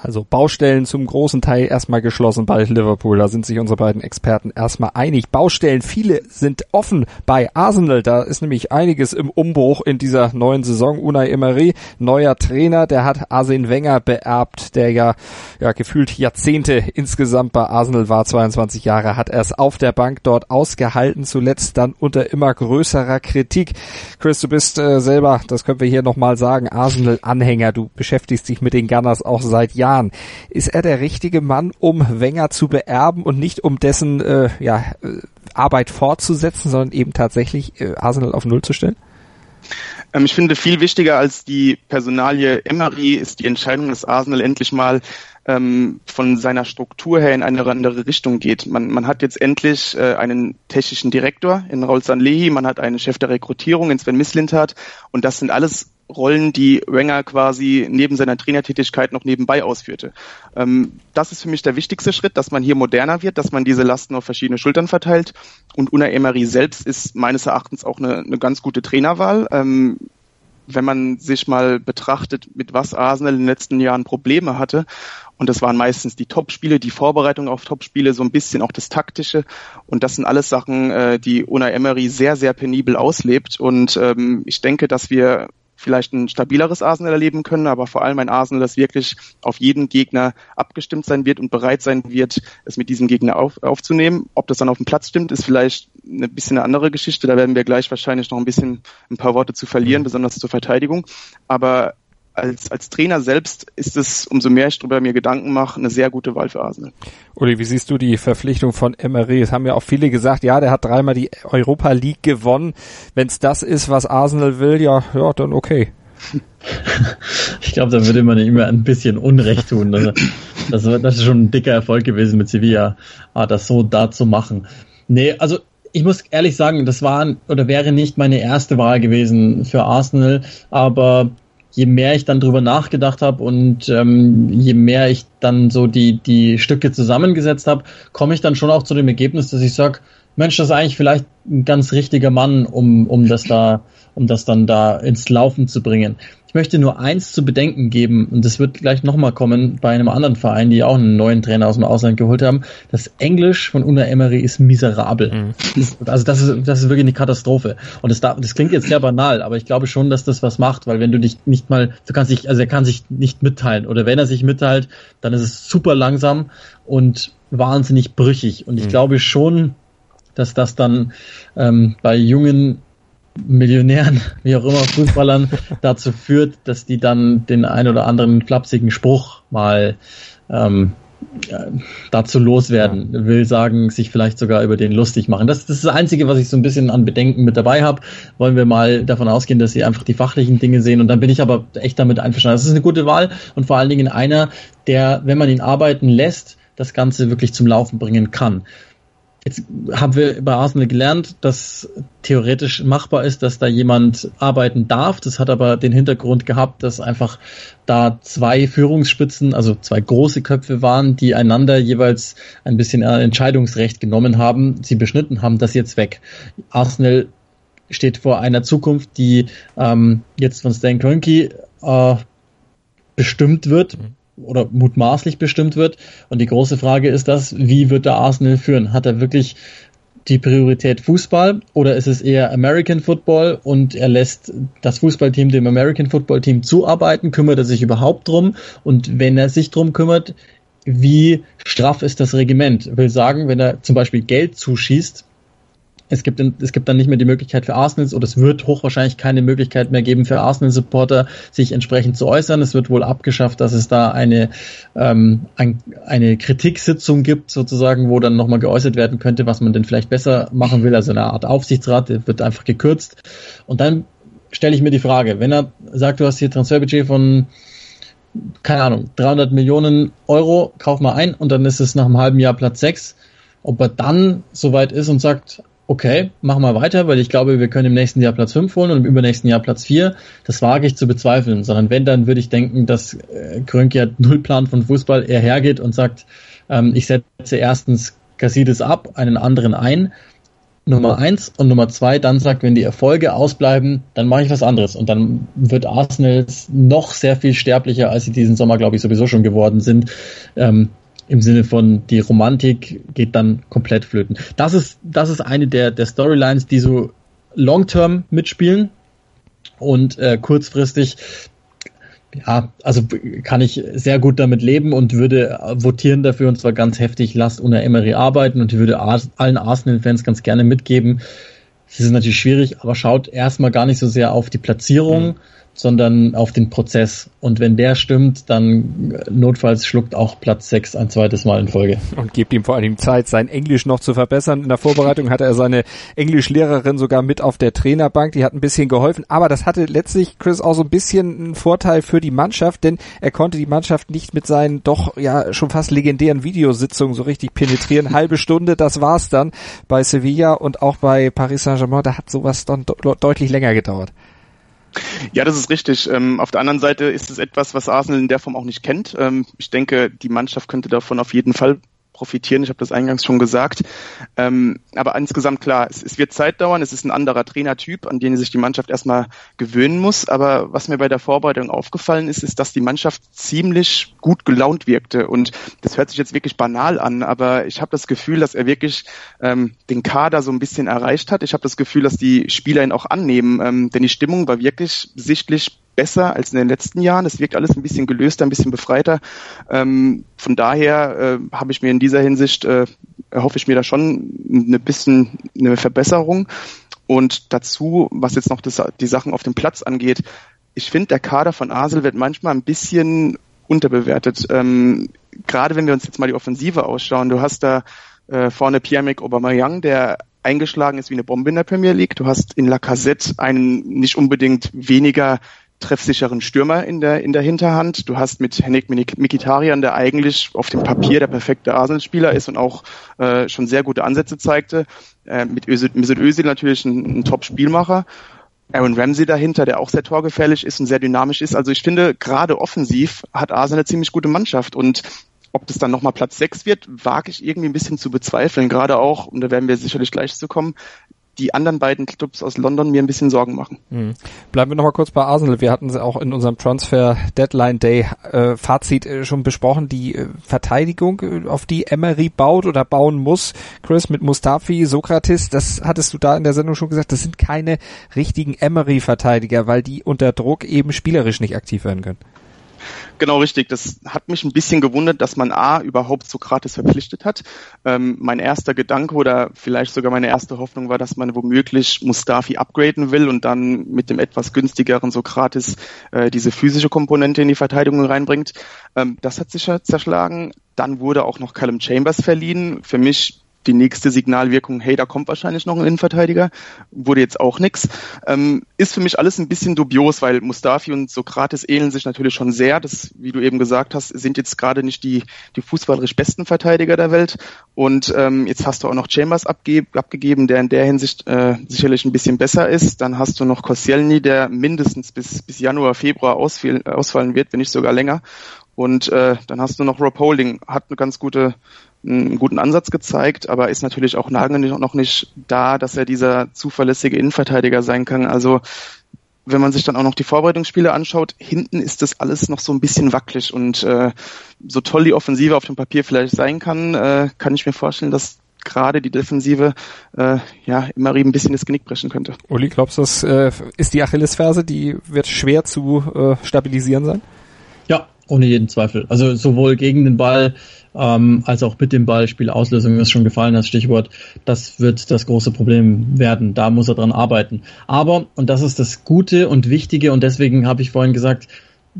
Speaker 1: Also Baustellen zum großen Teil erstmal geschlossen bei Liverpool. Da sind sich unsere beiden Experten erstmal einig. Baustellen, viele sind offen bei Arsenal. Da ist nämlich einiges im Umbruch in dieser neuen Saison. Unai Emery, neuer Trainer, der hat Arsene Wenger beerbt, der ja, ja gefühlt Jahrzehnte insgesamt bei Arsenal war, 22 Jahre, hat er es auf der Bank dort ausgehalten, zuletzt dann unter immer größerer Kritik. Chris, du bist äh, selber, das können wir hier nochmal sagen, Arsenal-Anhänger. Du beschäftigst dich mit den Gunners auch seit Jahren. Jahren. Ist er der richtige Mann, um Wenger zu beerben und nicht um dessen äh, ja, äh, Arbeit fortzusetzen, sondern eben tatsächlich äh, Arsenal auf Null zu stellen?
Speaker 2: Ähm, ich finde, viel wichtiger als die Personalie Emery ist die Entscheidung, dass Arsenal endlich mal ähm, von seiner Struktur her in eine andere Richtung geht. Man, man hat jetzt endlich äh, einen technischen Direktor in Raul Sanlehi, man hat einen Chef der Rekrutierung in Sven Mislintat und das sind alles Rollen, die Wenger quasi neben seiner Trainertätigkeit noch nebenbei ausführte. Ähm, das ist für mich der wichtigste Schritt, dass man hier moderner wird, dass man diese Lasten auf verschiedene Schultern verteilt. Und Una Emery selbst ist meines Erachtens auch eine, eine ganz gute Trainerwahl. Ähm, wenn man sich mal betrachtet, mit was Arsenal in den letzten Jahren Probleme hatte und das waren meistens die Topspiele, die Vorbereitung auf Topspiele, so ein bisschen auch das Taktische. Und das sind alles Sachen, äh, die Una Emery sehr, sehr penibel auslebt. Und ähm, ich denke, dass wir vielleicht ein stabileres Arsenal erleben können, aber vor allem ein Arsenal, das wirklich auf jeden Gegner abgestimmt sein wird und bereit sein wird, es mit diesem Gegner auf, aufzunehmen. Ob das dann auf dem Platz stimmt, ist vielleicht ein bisschen eine andere Geschichte. Da werden wir gleich wahrscheinlich noch ein bisschen ein paar Worte zu verlieren, besonders zur Verteidigung. Aber als, als Trainer selbst ist es, umso mehr ich darüber mir Gedanken mache, eine sehr gute Wahl für Arsenal.
Speaker 1: Uli, wie siehst du die Verpflichtung von Emery? Es haben ja auch viele gesagt, ja, der hat dreimal die Europa League gewonnen. Wenn es das ist, was Arsenal will, ja, ja, dann okay. [laughs]
Speaker 3: Ich glaube, da würde man immer ein bisschen Unrecht tun. Also, das, das ist schon ein dicker Erfolg gewesen mit Sevilla, ah, das so da zu machen. Nee, also ich muss ehrlich sagen, das war oder wäre nicht meine erste Wahl gewesen für Arsenal, aber je mehr ich dann drüber nachgedacht habe und ähm, je mehr ich dann so die, die Stücke zusammengesetzt habe, komme ich dann schon auch zu dem Ergebnis, dass ich sage, Mensch, das ist eigentlich vielleicht ein ganz richtiger Mann, um, um das da, um das dann da ins Laufen zu bringen. Ich möchte nur eins zu bedenken geben, und das wird gleich nochmal kommen bei einem anderen Verein, die auch einen neuen Trainer aus dem Ausland geholt haben. Das Englisch von Una Emery ist miserabel. Mhm. Das, also das ist, das ist wirklich eine Katastrophe. Und das, das klingt jetzt sehr banal, aber ich glaube schon, dass das was macht, weil wenn du dich nicht mal, du kannst dich, also er kann sich nicht mitteilen. Oder wenn er sich mitteilt, dann ist es super langsam und wahnsinnig brüchig. Und ich mhm. glaube schon, dass das dann ähm, bei jungen Millionären, wie auch immer, Fußballern [laughs] dazu führt, dass die dann den ein oder anderen flapsigen Spruch mal ähm, dazu loswerden, ja. will sagen, sich vielleicht sogar über den lustig machen. Das, das ist das Einzige, was ich so ein bisschen an Bedenken mit dabei habe. Wollen wir mal davon ausgehen, dass sie einfach die fachlichen Dinge sehen und dann bin ich aber echt damit einverstanden. Das ist eine gute Wahl und vor allen Dingen einer, der, wenn man ihn arbeiten lässt, das Ganze wirklich zum Laufen bringen kann. Jetzt haben wir bei Arsenal gelernt, dass theoretisch machbar ist, dass da jemand arbeiten darf. Das hat aber den Hintergrund gehabt, dass einfach da zwei Führungsspitzen, also zwei große Köpfe waren, die einander jeweils ein bisschen Entscheidungsrecht genommen haben, sie beschnitten haben, das jetzt weg. Arsenal steht vor einer Zukunft, die ähm, jetzt von Stan Kroenke äh, bestimmt wird. Mhm oder mutmaßlich bestimmt wird. Und die große Frage ist das, wie wird der Arsenal führen? Hat er wirklich die Priorität Fußball oder ist es eher American Football und er lässt das Fußballteam dem American Football Team zuarbeiten? Kümmert er sich überhaupt drum? Und wenn er sich drum kümmert, wie straff ist das Regiment? Will sagen, wenn er zum Beispiel Geld zuschießt, es gibt, es gibt dann nicht mehr die Möglichkeit für Arsenals oder es wird hochwahrscheinlich keine Möglichkeit mehr geben für Arsenal-Supporter, sich entsprechend zu äußern. Es wird wohl abgeschafft, dass es da eine, ähm, ein, eine Kritiksitzung gibt, sozusagen, wo dann nochmal geäußert werden könnte, was man denn vielleicht besser machen will. Also eine Art Aufsichtsrat, wird einfach gekürzt. Und dann stelle ich mir die Frage, wenn er sagt, du hast hier Transferbudget von keine Ahnung, 300 Millionen Euro, kauf mal ein und dann ist es nach einem halben Jahr Platz 6. Ob er dann soweit ist und sagt, okay, machen wir weiter, weil ich glaube, wir können im nächsten Jahr Platz 5 holen und im übernächsten Jahr Platz 4. Das wage ich zu bezweifeln, sondern wenn, dann würde ich denken, dass äh, Krönke hat null Plan von Fußball, er hergeht und sagt, ähm, ich setze erstens Casides ab, einen anderen ein, Nummer eins und Nummer zwei dann sagt, wenn die Erfolge ausbleiben, dann mache ich was anderes und dann wird Arsenal noch sehr viel sterblicher, als sie diesen Sommer, glaube ich, sowieso schon geworden sind. Ähm, im Sinne von die Romantik geht dann komplett flöten. Das ist, das ist eine der, der Storylines, die so long-term mitspielen und äh, kurzfristig ja, also kann ich sehr gut damit leben und würde votieren dafür und zwar ganz heftig, lasst Una Emery arbeiten und würde allen Arsenal-Fans ganz gerne mitgeben. Es ist natürlich schwierig, aber schaut erstmal gar nicht so sehr auf die Platzierung, mhm sondern auf den Prozess. Und wenn der stimmt, dann notfalls schluckt auch Platz 6 ein zweites Mal in Folge.
Speaker 1: Und gibt ihm vor allem Zeit, sein Englisch noch zu verbessern. In der Vorbereitung hatte er seine Englischlehrerin sogar mit auf der Trainerbank, die hat ein bisschen geholfen. Aber das hatte letztlich Chris auch so ein bisschen einen Vorteil für die Mannschaft, denn er konnte die Mannschaft nicht mit seinen doch ja schon fast legendären Videositzungen so richtig penetrieren. [laughs] Halbe Stunde, das war's dann bei Sevilla und auch bei Paris Saint-Germain. Da hat sowas dann deutlich länger gedauert.
Speaker 2: Ja, das ist richtig. Ähm, auf der anderen Seite ist es etwas, was Arsenal in der Form auch nicht kennt. Ähm, ich denke, die Mannschaft könnte davon auf jeden Fall profitieren. Ich habe das eingangs schon gesagt. Ähm, aber insgesamt klar, es, es, wird Zeit dauern. Es ist ein anderer Trainertyp, an den sich die Mannschaft erstmal gewöhnen muss. Aber was mir bei der Vorbereitung aufgefallen ist, ist, dass die Mannschaft ziemlich gut gelaunt wirkte. Und das hört sich jetzt wirklich banal an, aber ich habe das Gefühl, dass er wirklich ähm, den Kader so ein bisschen erreicht hat. Ich habe das Gefühl, dass die Spieler ihn auch annehmen, ähm, denn die Stimmung war wirklich sichtlich besser als in den letzten Jahren. Es wirkt alles ein bisschen gelöster, ein bisschen befreiter. Ähm, von daher äh, habe ich mir in dieser Hinsicht, äh, erhoffe ich mir da schon eine bisschen eine Verbesserung. Und dazu, was jetzt noch das, die Sachen auf dem Platz angeht, ich finde, der Kader von Asel wird manchmal ein bisschen unterbewertet. Ähm, Gerade wenn wir uns jetzt mal die Offensive ausschauen, du hast da äh, vorne Pierre-Emerick Aubameyang, der eingeschlagen ist wie eine Bombe in der Premier League. Du hast in Lacazette einen nicht unbedingt weniger treffsicheren Stürmer in der, in der Hinterhand. Du hast mit Henrik Mikitarian, der eigentlich auf dem Papier der perfekte Arsenal-Spieler ist und auch äh, schon sehr gute Ansätze zeigte. Äh, mit Özil, Mesut Özil natürlich ein, ein Top-Spielmacher. Aaron Ramsey dahinter, der auch sehr torgefährlich ist und sehr dynamisch ist. Also ich finde, gerade offensiv hat Arsenal eine ziemlich gute Mannschaft und ob das dann nochmal Platz 6 wird, wage ich irgendwie ein bisschen zu bezweifeln. Gerade auch, und da werden wir sicherlich gleich zu kommen, die anderen beiden Clubs aus London mir ein bisschen Sorgen machen.
Speaker 1: Mhm. Bleiben wir nochmal kurz bei Arsenal. Wir hatten es auch in unserem Transfer Deadline Day äh, Fazit äh, schon besprochen. Die äh, Verteidigung, auf die Emery baut oder bauen muss, Chris, mit Mustafi, Sokrates, das hattest du da in der Sendung schon gesagt, das sind keine richtigen Emery-Verteidiger, weil die unter Druck eben spielerisch nicht aktiv werden können.
Speaker 2: Genau richtig. Das hat mich ein bisschen gewundert, dass man A überhaupt Sokrates verpflichtet hat. Ähm, mein erster Gedanke oder vielleicht sogar meine erste Hoffnung war, dass man womöglich Mustafi upgraden will und dann mit dem etwas günstigeren Sokrates äh, diese physische Komponente in die Verteidigung reinbringt. Ähm, das hat sich zerschlagen. Dann wurde auch noch Callum Chambers verliehen. Für mich die nächste Signalwirkung, hey, da kommt wahrscheinlich noch ein Innenverteidiger, wurde jetzt auch nix. Ähm, ist für mich alles ein bisschen dubios, weil Mustafi und Sokrates ähneln sich natürlich schon sehr. Das, wie du eben gesagt hast, sind jetzt gerade nicht die, die fußballerisch besten Verteidiger der Welt. Und ähm, jetzt hast du auch noch Chambers abge abgegeben, der in der Hinsicht äh, sicherlich ein bisschen besser ist. Dann hast du noch Koscielny, der mindestens bis, bis Januar, Februar ausfallen wird, wenn nicht sogar länger. Und äh, dann hast du noch Rob Holding, hat eine ganz gute einen guten Ansatz gezeigt, aber ist natürlich auch lange noch nicht da, dass er dieser zuverlässige Innenverteidiger sein kann. Also wenn man sich dann auch noch die Vorbereitungsspiele anschaut, hinten ist das alles noch so ein bisschen wackelig und äh, so toll die Offensive auf dem Papier vielleicht sein kann, äh, kann ich mir vorstellen, dass gerade die Defensive äh, ja immer ein bisschen das Genick brechen könnte.
Speaker 1: Uli, glaubst du, das äh, ist die Achillesferse, die wird schwer zu äh, stabilisieren sein?
Speaker 3: Ohne jeden Zweifel. Also sowohl gegen den Ball ähm, als auch mit dem Ball, Spielauslösung ist schon gefallen, das Stichwort. Das wird das große Problem werden. Da muss er dran arbeiten. Aber, und das ist das Gute und Wichtige, und deswegen habe ich vorhin gesagt,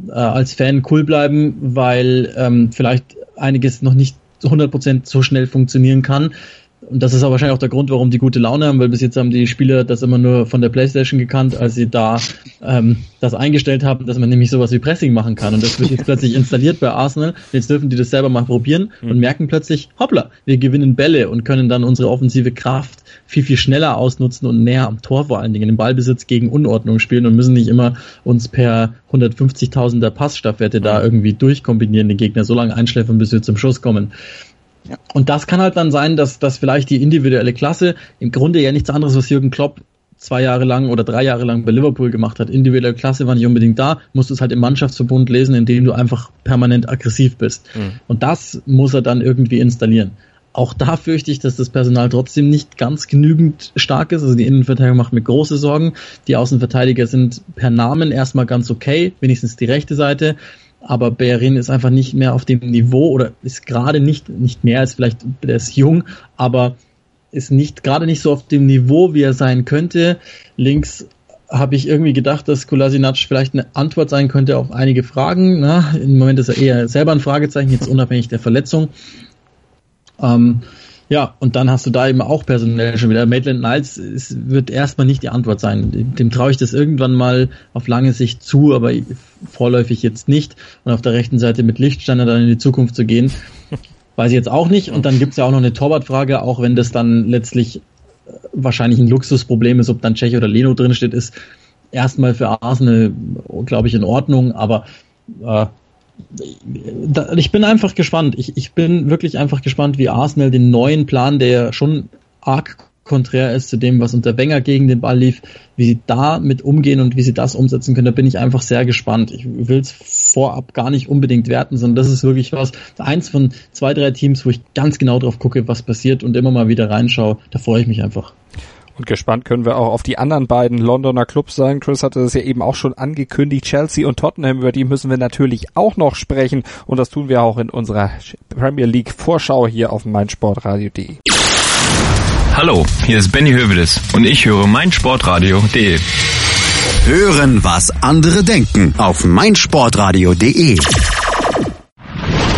Speaker 3: äh, als Fan cool bleiben, weil ähm, vielleicht einiges noch nicht 100% so schnell funktionieren kann. Und das ist aber wahrscheinlich auch der Grund, warum die gute Laune haben, weil bis jetzt haben die Spieler das immer nur von der Playstation gekannt, als sie da ähm, das eingestellt haben, dass man nämlich sowas wie Pressing machen kann. Und das wird jetzt plötzlich installiert bei Arsenal. Jetzt dürfen die das selber mal probieren und mhm. merken plötzlich, hoppla, wir gewinnen Bälle und können dann unsere offensive Kraft viel, viel schneller ausnutzen und näher am Tor vor allen Dingen im Ballbesitz gegen Unordnung spielen und müssen nicht immer uns per 150.000er Passstaffette da mhm. irgendwie durchkombinieren, den Gegner so lange einschläfern, bis wir zum Schuss kommen. Ja. Und das kann halt dann sein, dass, dass vielleicht die individuelle Klasse im Grunde ja nichts anderes, was Jürgen Klopp zwei Jahre lang oder drei Jahre lang bei Liverpool gemacht hat. Individuelle Klasse war nicht unbedingt da, musst du es halt im Mannschaftsverbund lesen, indem du einfach permanent aggressiv bist. Mhm. Und das muss er dann irgendwie installieren. Auch da fürchte ich, dass das Personal trotzdem nicht ganz genügend stark ist. Also die Innenverteidigung macht mir große Sorgen. Die Außenverteidiger sind per Namen erstmal ganz okay, wenigstens die rechte Seite aber Bellerin ist einfach nicht mehr auf dem Niveau oder ist gerade nicht, nicht mehr als vielleicht, der ist jung, aber ist nicht, gerade nicht so auf dem Niveau, wie er sein könnte. Links habe ich irgendwie gedacht, dass Kolasinac vielleicht eine Antwort sein könnte auf einige Fragen. Na, Im Moment ist er eher selber ein Fragezeichen, jetzt unabhängig der Verletzung. Ähm, ja, und dann hast du da eben auch personell schon wieder. Maitland Niles es wird erstmal nicht die Antwort sein. Dem, dem traue ich das irgendwann mal auf lange Sicht zu, aber vorläufig jetzt nicht. Und auf der rechten Seite mit Lichtsteiner dann in die Zukunft zu gehen, [laughs] weiß ich jetzt auch nicht. Und dann gibt's ja auch noch eine Torwartfrage, auch wenn das dann letztlich äh, wahrscheinlich ein Luxusproblem ist, ob dann Tschech oder Leno drinsteht, ist erstmal für Arsenal, glaube ich, in Ordnung, aber äh, ich bin einfach gespannt. Ich, ich bin wirklich einfach gespannt, wie Arsenal den neuen Plan, der schon arg konträr ist zu dem, was unter Wenger gegen den Ball lief, wie sie da mit umgehen und wie sie das umsetzen können, da bin ich einfach sehr gespannt. Ich will es vorab gar nicht unbedingt werten, sondern das ist wirklich was, eins von zwei, drei Teams, wo ich ganz genau drauf gucke, was passiert und immer mal wieder reinschaue. Da freue ich mich einfach.
Speaker 1: Und gespannt können wir auch auf die anderen beiden Londoner Clubs sein. Chris hatte das ja eben auch schon angekündigt. Chelsea und Tottenham, über die müssen wir natürlich auch noch sprechen. Und das tun wir auch in unserer Premier League Vorschau hier auf meinsportradio.de.
Speaker 6: Hallo, hier ist Benny Hövedes und ich höre meinsportradio.de.
Speaker 5: Hören, was andere denken auf meinsportradio.de.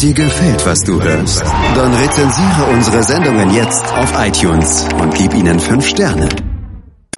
Speaker 5: Dir gefällt, was du hörst? Dann rezensiere unsere Sendungen jetzt auf iTunes und gib ihnen fünf Sterne.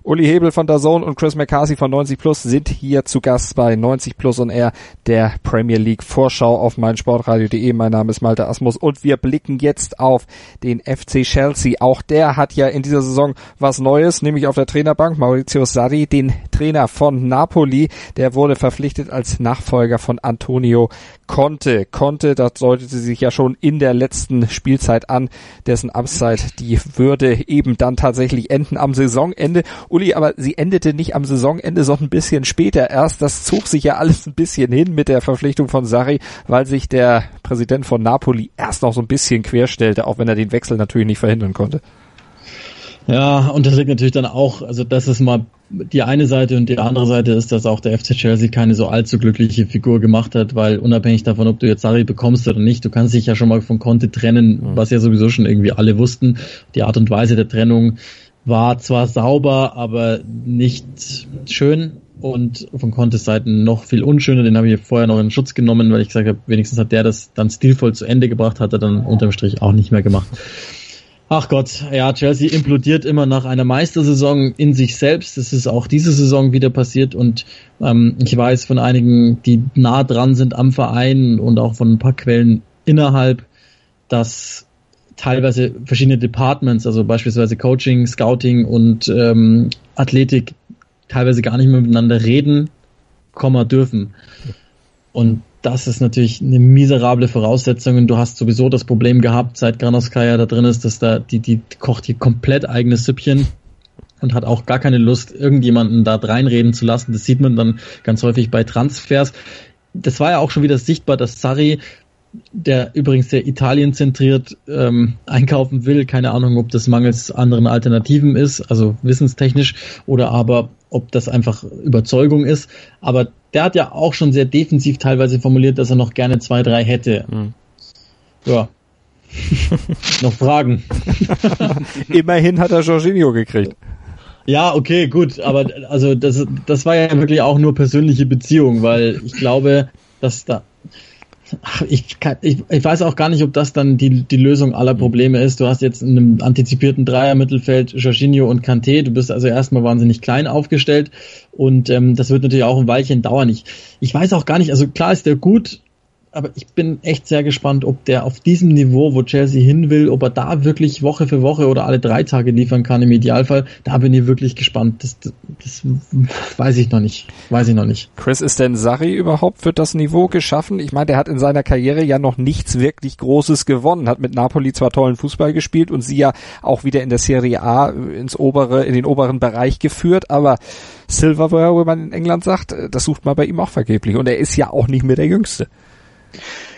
Speaker 1: Uli Hebel von Dazone und Chris McCarthy von 90 Plus sind hier zu Gast bei 90 Plus und R, der Premier League Vorschau auf meinsportradio.de. Mein Name ist Malte Asmus und wir blicken jetzt auf den FC Chelsea. Auch der hat ja in dieser Saison was Neues, nämlich auf der Trainerbank Maurizio Sarri, den Trainer von Napoli. Der wurde verpflichtet als Nachfolger von Antonio Conte. Conte, das deutete sich ja schon in der letzten Spielzeit an, dessen Amtszeit, die würde eben dann tatsächlich enden am Saisonende. Uli, aber sie endete nicht am Saisonende, sondern ein bisschen später erst. Das zog sich ja alles ein bisschen hin mit der Verpflichtung von Sarri, weil sich der Präsident von Napoli erst noch so ein bisschen querstellte, auch wenn er den Wechsel natürlich nicht verhindern konnte.
Speaker 3: Ja, und das liegt natürlich dann auch, also das ist mal die eine Seite und die andere Seite ist, dass auch der FC Chelsea keine so allzu glückliche Figur gemacht hat, weil unabhängig davon, ob du jetzt Sarri bekommst oder nicht, du kannst dich ja schon mal von Conte trennen, mhm. was ja sowieso schon irgendwie alle wussten. Die Art und Weise der Trennung war zwar sauber, aber nicht schön und von Contes Seiten noch viel unschöner. Den habe ich vorher noch in Schutz genommen, weil ich gesagt habe, wenigstens hat der das dann stilvoll zu Ende gebracht, hat er dann unterm Strich auch nicht mehr gemacht. Ach Gott, ja, Chelsea implodiert immer nach einer Meistersaison in sich selbst. Das ist auch diese Saison wieder passiert und ähm, ich weiß von einigen, die nah dran sind am Verein und auch von ein paar Quellen innerhalb, dass teilweise verschiedene Departments, also beispielsweise Coaching, Scouting und ähm, Athletik, teilweise gar nicht mehr miteinander reden, kommen dürfen. Und das ist natürlich eine miserable Voraussetzung. Du hast sowieso das Problem gehabt, seit Granoskaya da drin ist, dass da die, die kocht hier komplett eigenes Süppchen und hat auch gar keine Lust, irgendjemanden da reinreden zu lassen. Das sieht man dann ganz häufig bei Transfers. Das war ja auch schon wieder sichtbar, dass Sarri, der übrigens sehr Italien zentriert ähm, einkaufen will, keine Ahnung, ob das mangels anderen Alternativen ist, also wissenstechnisch, oder aber ob das einfach Überzeugung ist. Aber der hat ja auch schon sehr defensiv teilweise formuliert, dass er noch gerne zwei, drei hätte. Mhm. Ja. [laughs] noch Fragen. [laughs]
Speaker 1: Immerhin hat er Jorginho gekriegt.
Speaker 3: Ja, okay, gut, aber also das, das war ja wirklich auch nur persönliche Beziehung, weil ich glaube, dass da ich, kann, ich, ich weiß auch gar nicht, ob das dann die, die Lösung aller Probleme ist. Du hast jetzt in einem antizipierten Dreier-Mittelfeld Jorginho und Kanté. Du bist also erstmal wahnsinnig klein aufgestellt und ähm, das wird natürlich auch ein Weilchen dauern. Ich, ich weiß auch gar nicht, also klar ist der gut, aber ich bin echt sehr gespannt, ob der auf diesem Niveau, wo Chelsea hin will, ob er da wirklich Woche für Woche oder alle drei Tage liefern kann im Idealfall. Da bin ich wirklich gespannt. Das, das, das weiß ich noch nicht. Weiß ich noch nicht.
Speaker 1: Chris, ist denn Sarri überhaupt für das Niveau geschaffen? Ich meine, der hat in seiner Karriere ja noch nichts wirklich Großes gewonnen, hat mit Napoli zwar tollen Fußball gespielt und sie ja auch wieder in der Serie A ins obere, in den oberen Bereich geführt, aber Silverware, wie man in England sagt, das sucht man bei ihm auch vergeblich. Und er ist ja auch nicht mehr der Jüngste.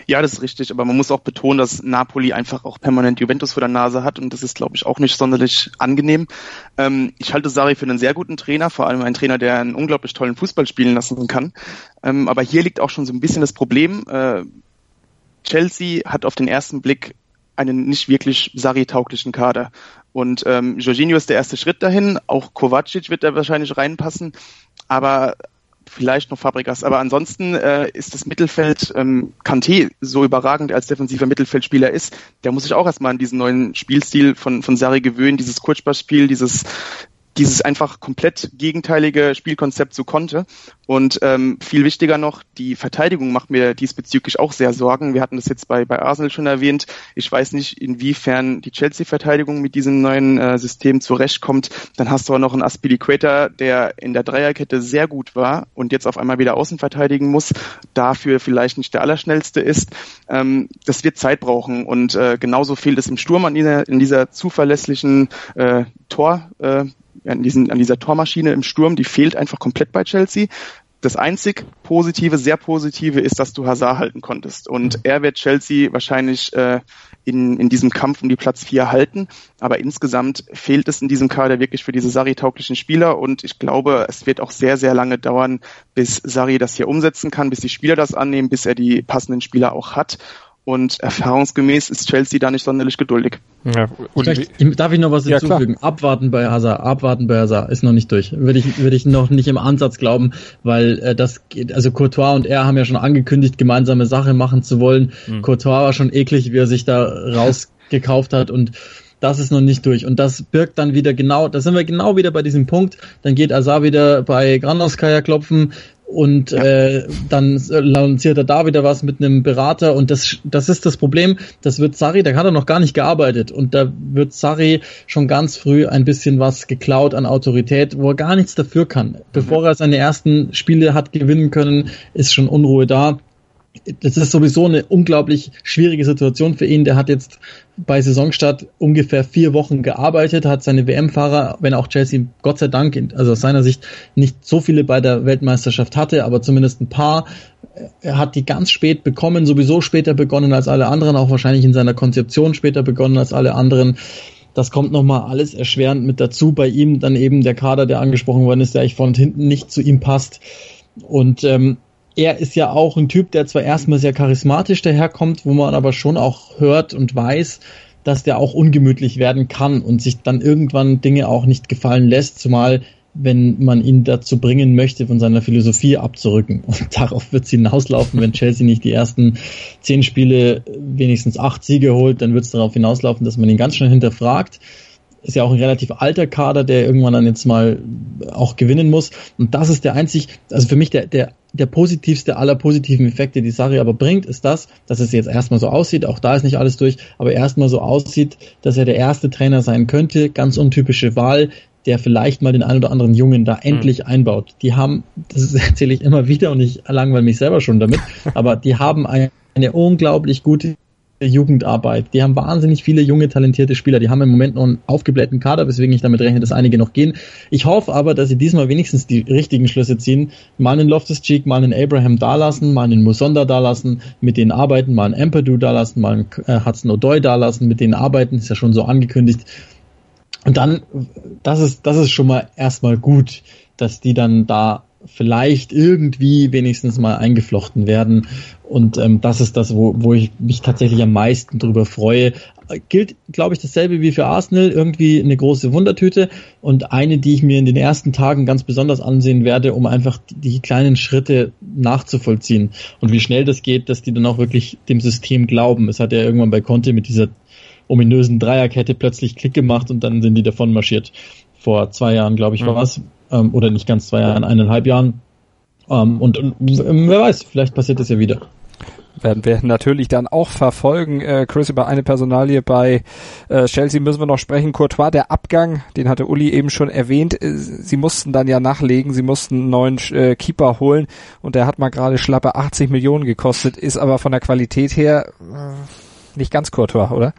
Speaker 2: Ja, das ist richtig, aber man muss auch betonen, dass Napoli einfach auch permanent Juventus vor der Nase hat und das ist, glaube ich, auch nicht sonderlich angenehm. Ähm, ich halte Sari für einen sehr guten Trainer, vor allem einen Trainer, der einen unglaublich tollen Fußball spielen lassen kann. Ähm, aber hier liegt auch schon so ein bisschen das Problem. Äh, Chelsea hat auf den ersten Blick einen nicht wirklich Sari-tauglichen Kader. Und ähm, Jorginho ist der erste Schritt dahin. Auch Kovacic wird da wahrscheinlich reinpassen. Aber vielleicht noch Fabregas. Aber ansonsten äh, ist das Mittelfeld ähm, Kanté so überragend als defensiver Mittelfeldspieler ist. Der muss sich auch erstmal an diesen neuen Spielstil von, von Sarri gewöhnen, dieses Kurzballspiel, dieses dieses einfach komplett gegenteilige Spielkonzept so konnte. Und ähm, viel wichtiger noch, die Verteidigung macht mir diesbezüglich auch sehr Sorgen. Wir hatten das jetzt bei, bei Arsenal schon erwähnt. Ich weiß nicht, inwiefern die Chelsea-Verteidigung mit diesem neuen äh, System zurechtkommt. Dann hast du auch noch einen Aspilicueta, der in der Dreierkette sehr gut war und jetzt auf einmal wieder außen verteidigen muss, dafür vielleicht nicht der Allerschnellste ist. Ähm, das wird Zeit brauchen und äh, genauso fehlt es im Sturm an dieser, in dieser zuverlässlichen äh, Tor. Äh, an, diesen, an dieser Tormaschine im Sturm, die fehlt einfach komplett bei Chelsea. Das einzig Positive, sehr Positive ist, dass du Hazard halten konntest. Und er wird Chelsea wahrscheinlich äh, in, in diesem Kampf um die Platz vier halten. Aber insgesamt fehlt es in diesem Kader wirklich für diese Sari-tauglichen Spieler. Und ich glaube, es wird auch sehr, sehr lange dauern, bis Sari das hier umsetzen kann, bis die Spieler das annehmen, bis er die passenden Spieler auch hat. Und erfahrungsgemäß ist Chelsea da nicht sonderlich geduldig.
Speaker 3: Ja, und Vielleicht, darf ich noch was hinzufügen? Ja, abwarten bei Hazard, abwarten bei Hazard ist noch nicht durch. Würde ich, würde ich noch nicht im Ansatz glauben, weil äh, das geht, also Courtois und er haben ja schon angekündigt, gemeinsame Sache machen zu wollen. Mhm. Courtois war schon eklig, wie er sich da rausgekauft hat und das ist noch nicht durch. Und das birgt dann wieder genau, da sind wir genau wieder bei diesem Punkt. Dann geht Azar wieder bei Granovskaya klopfen und ja. äh, dann lanciert er da wieder was mit einem Berater und das, das ist das Problem. Das wird Sari, da hat er noch gar nicht gearbeitet und da wird Sari schon ganz früh ein bisschen was geklaut an Autorität, wo er gar nichts dafür kann. Bevor mhm. er seine ersten Spiele hat gewinnen können, ist schon Unruhe da das ist sowieso eine unglaublich schwierige Situation für ihn. Der hat jetzt bei Saisonstart ungefähr vier Wochen gearbeitet, hat seine WM-Fahrer, wenn auch Chelsea Gott sei Dank, also aus seiner Sicht nicht so viele bei der Weltmeisterschaft hatte, aber zumindest ein paar. Er hat die ganz spät bekommen, sowieso später begonnen als alle anderen, auch wahrscheinlich in seiner Konzeption später begonnen als alle anderen. Das kommt nochmal alles erschwerend mit dazu. Bei ihm dann eben der Kader, der angesprochen worden ist, der eigentlich von hinten nicht zu ihm passt. Und ähm, er ist ja auch ein Typ, der zwar erstmal sehr charismatisch daherkommt, wo man aber schon auch hört und weiß, dass der auch ungemütlich werden kann und sich dann irgendwann Dinge auch nicht gefallen lässt, zumal wenn man ihn dazu bringen möchte, von seiner Philosophie abzurücken. Und [laughs] darauf wird es hinauslaufen, wenn Chelsea nicht die ersten zehn Spiele wenigstens acht Siege holt, dann wird es darauf hinauslaufen, dass man ihn ganz schnell hinterfragt ist ja auch ein relativ alter Kader, der irgendwann dann jetzt mal auch gewinnen muss. Und das ist der einzig, also für mich der, der, der positivste aller positiven Effekte, die Sari aber bringt, ist das, dass es jetzt erstmal so aussieht, auch da ist nicht alles durch, aber erstmal so aussieht, dass er der erste Trainer sein könnte, ganz untypische Wahl, der vielleicht mal den einen oder anderen Jungen da endlich mhm. einbaut. Die haben, das [laughs] erzähle ich immer wieder und ich langweile mich selber schon damit, aber die haben eine unglaublich gute Jugendarbeit. Die haben wahnsinnig viele junge, talentierte Spieler. Die haben im Moment noch einen aufgeblähten Kader, weswegen ich damit rechne, dass einige noch gehen. Ich hoffe aber, dass sie diesmal wenigstens die richtigen Schlüsse ziehen. Mal einen Loftus-Cheek, mal einen Abraham dalassen, mal einen Musonda dalassen, mit denen arbeiten, mal einen Ampadu dalassen, mal einen äh, Hudson O'Doy dalassen, mit denen arbeiten, ist ja schon so angekündigt. Und dann, das ist, das ist schon mal erstmal gut, dass die dann da vielleicht irgendwie wenigstens mal eingeflochten werden. Und ähm, das ist das, wo, wo ich mich tatsächlich am meisten drüber freue. Gilt, glaube ich, dasselbe wie für Arsenal, irgendwie eine große Wundertüte und eine, die ich mir in den ersten Tagen ganz besonders ansehen werde, um einfach die kleinen Schritte nachzuvollziehen. Und wie schnell das geht, dass die dann auch wirklich dem System glauben. Es hat ja irgendwann bei Conte mit dieser ominösen Dreierkette plötzlich Klick gemacht und dann sind die davon marschiert. Vor zwei Jahren, glaube ich, mhm. war es ähm, oder nicht ganz zwei Jahren, eineinhalb Jahren. Ähm, und, und wer weiß, vielleicht passiert das ja wieder.
Speaker 1: werden wir natürlich dann auch verfolgen. Äh, Chris, über eine Personalie bei äh, Chelsea müssen wir noch sprechen. Courtois, der Abgang, den hatte Uli eben schon erwähnt. Äh, sie mussten dann ja nachlegen, sie mussten einen neuen äh, Keeper holen und der hat mal gerade schlappe 80 Millionen gekostet, ist aber von der Qualität her äh, nicht ganz Courtois, oder?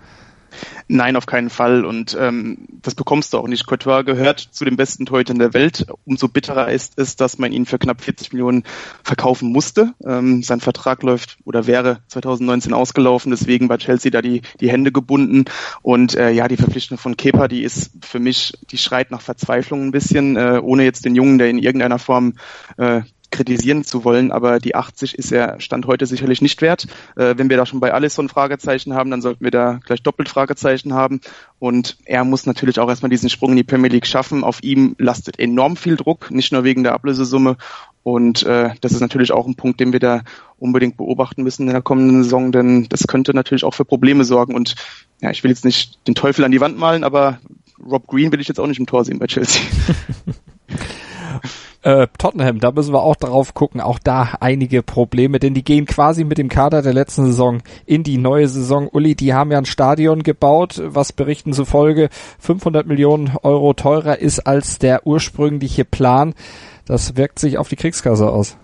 Speaker 2: Nein, auf keinen Fall. Und ähm, das bekommst du auch nicht. Courtois gehört zu den besten Torhütern der Welt. Umso bitterer ist es, dass man ihn für knapp 40 Millionen verkaufen musste. Ähm, sein Vertrag läuft oder wäre 2019 ausgelaufen. Deswegen war Chelsea da die, die Hände gebunden. Und äh, ja, die Verpflichtung von Kepa, die ist für mich, die schreit nach Verzweiflung ein bisschen, äh, ohne jetzt den Jungen, der in irgendeiner Form äh, kritisieren zu wollen, aber die 80 ist er Stand heute sicherlich nicht wert. Äh, wenn wir da schon bei Alisson Fragezeichen haben, dann sollten wir da gleich doppelt Fragezeichen haben. Und er muss natürlich auch erstmal diesen Sprung in die Premier League schaffen. Auf ihm lastet enorm viel Druck, nicht nur wegen der Ablösesumme. Und äh, das ist natürlich auch ein Punkt, den wir da unbedingt beobachten müssen in der kommenden Saison, denn das könnte natürlich auch für Probleme sorgen. Und ja, ich will jetzt nicht den Teufel an die Wand malen, aber Rob Green will ich jetzt auch nicht im Tor sehen bei Chelsea. [laughs]
Speaker 1: Äh, Tottenham, da müssen wir auch drauf gucken, auch da einige Probleme, denn die gehen quasi mit dem Kader der letzten Saison in die neue Saison. Uli, die haben ja ein Stadion gebaut, was Berichten zufolge 500 Millionen Euro teurer ist als der ursprüngliche Plan. Das wirkt sich auf die Kriegskasse aus.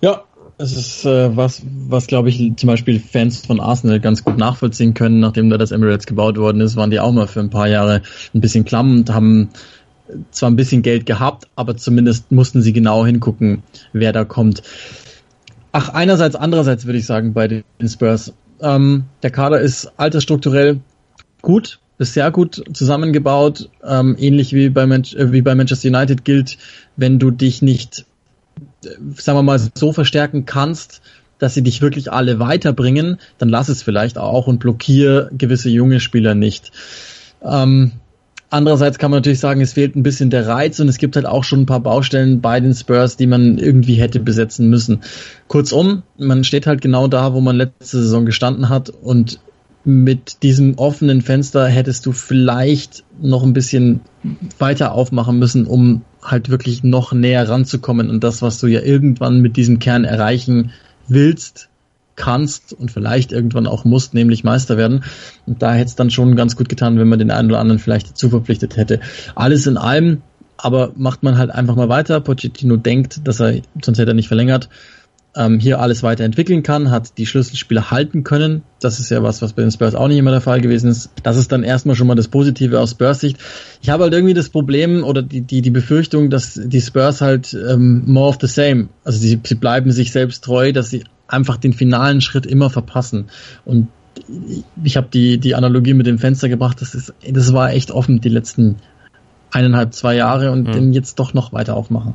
Speaker 3: Ja, es ist äh, was, was glaube ich zum Beispiel Fans von Arsenal ganz gut nachvollziehen können, nachdem da das Emirates gebaut worden ist, waren die auch mal für ein paar Jahre ein bisschen klamm und haben zwar ein bisschen Geld gehabt, aber zumindest mussten sie genau hingucken, wer da kommt. Ach, einerseits, andererseits würde ich sagen bei den Spurs. Ähm, der Kader ist altersstrukturell gut, ist sehr gut zusammengebaut, ähm, ähnlich wie bei, äh, wie bei Manchester United gilt, wenn du dich nicht, äh, sagen wir mal, so verstärken kannst, dass sie dich wirklich alle weiterbringen, dann lass es vielleicht auch und blockier gewisse junge Spieler nicht. Ähm, Andererseits kann man natürlich sagen, es fehlt ein bisschen der Reiz und es gibt halt auch schon ein paar Baustellen bei den Spurs, die man irgendwie hätte besetzen müssen. Kurzum, man steht halt genau da, wo man letzte Saison gestanden hat und mit diesem offenen Fenster hättest du vielleicht noch ein bisschen weiter aufmachen müssen, um halt wirklich noch näher ranzukommen und das, was du ja irgendwann mit diesem Kern erreichen willst, kannst und vielleicht irgendwann auch musst, nämlich Meister werden. Und da hätte es dann schon ganz gut getan, wenn man den einen oder anderen vielleicht dazu verpflichtet hätte. Alles in allem, aber macht man halt einfach mal weiter. Pochettino denkt, dass er, sonst hätte er nicht verlängert, ähm, hier alles weiterentwickeln kann, hat die Schlüsselspieler halten können. Das ist ja was, was bei den Spurs auch nicht immer der Fall gewesen ist. Das ist dann erstmal schon mal das Positive aus Spurs Sicht. Ich habe halt irgendwie das Problem oder die, die, die Befürchtung, dass die Spurs halt ähm, more of the same, also sie, sie bleiben sich selbst treu, dass sie einfach den finalen Schritt immer verpassen. Und ich habe die, die Analogie mit dem Fenster gebracht, das, ist, das war echt offen die letzten eineinhalb, zwei Jahre und mhm. den jetzt doch noch weiter aufmachen.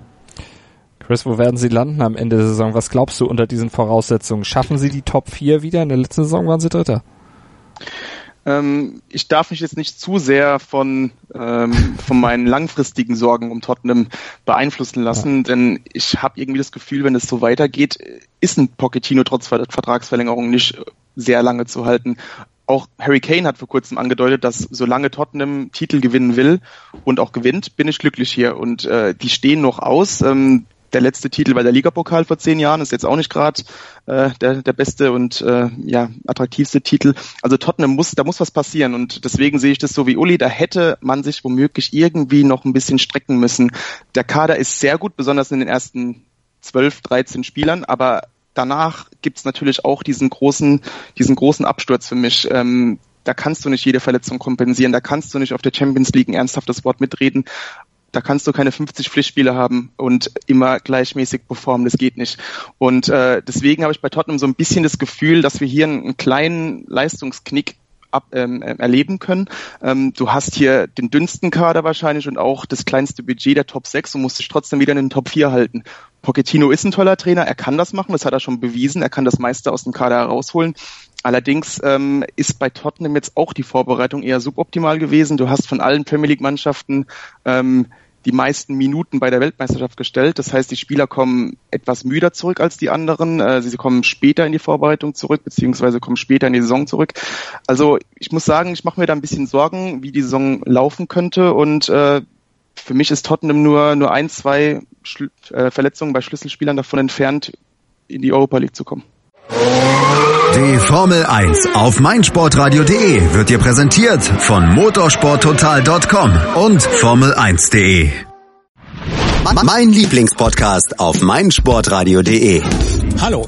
Speaker 1: Chris, wo werden sie landen am Ende der Saison? Was glaubst du unter diesen Voraussetzungen? Schaffen sie die Top 4 wieder? In der letzten Saison waren sie Dritter.
Speaker 2: Ähm, ich darf mich jetzt nicht zu sehr von, ähm, von meinen langfristigen Sorgen um Tottenham beeinflussen lassen, ja. denn ich habe irgendwie das Gefühl, wenn es so weitergeht, ist ein Pochettino trotz Vertragsverlängerung nicht sehr lange zu halten. Auch Harry Kane hat vor kurzem angedeutet, dass solange Tottenham Titel gewinnen will und auch gewinnt, bin ich glücklich hier. Und äh, die stehen noch aus. Ähm, der letzte Titel war der Ligapokal vor zehn Jahren, ist jetzt auch nicht gerade äh, der, der beste und äh, ja, attraktivste Titel. Also Tottenham muss, da muss was passieren und deswegen sehe ich das so wie Uli, da hätte man sich womöglich irgendwie noch ein bisschen strecken müssen. Der Kader ist sehr gut, besonders in den ersten zwölf, dreizehn Spielern, aber danach gibt's natürlich auch diesen großen, diesen großen Absturz für mich. Ähm, da kannst du nicht jede Verletzung kompensieren, da kannst du nicht auf der Champions League ein ernsthaftes Wort mitreden da kannst du keine 50 Pflichtspiele haben und immer gleichmäßig performen, das geht nicht. Und äh, deswegen habe ich bei Tottenham so ein bisschen das Gefühl, dass wir hier einen, einen kleinen Leistungsknick ab, ähm, äh, erleben können. Ähm, du hast hier den dünnsten Kader wahrscheinlich und auch das kleinste Budget der Top 6 und musst dich trotzdem wieder in den Top 4 halten. Pochettino ist ein toller Trainer, er kann das machen, das hat er schon bewiesen, er kann das meiste aus dem Kader herausholen. Allerdings ähm, ist bei Tottenham jetzt auch die Vorbereitung eher suboptimal gewesen. Du hast von allen Premier League-Mannschaften ähm, die meisten Minuten bei der Weltmeisterschaft gestellt. Das heißt, die Spieler kommen etwas müder zurück als die anderen. Äh, sie kommen später in die Vorbereitung zurück, beziehungsweise kommen später in die Saison zurück. Also ich muss sagen, ich mache mir da ein bisschen Sorgen, wie die Saison laufen könnte. Und äh, für mich ist Tottenham nur, nur ein, zwei äh, Verletzungen bei Schlüsselspielern davon entfernt, in die Europa League zu kommen.
Speaker 5: Die Formel 1 auf meinsportradio.de wird dir präsentiert von motorsporttotal.com und Formel1.de. Mein Lieblingspodcast auf meinsportradio.de.
Speaker 7: Hallo.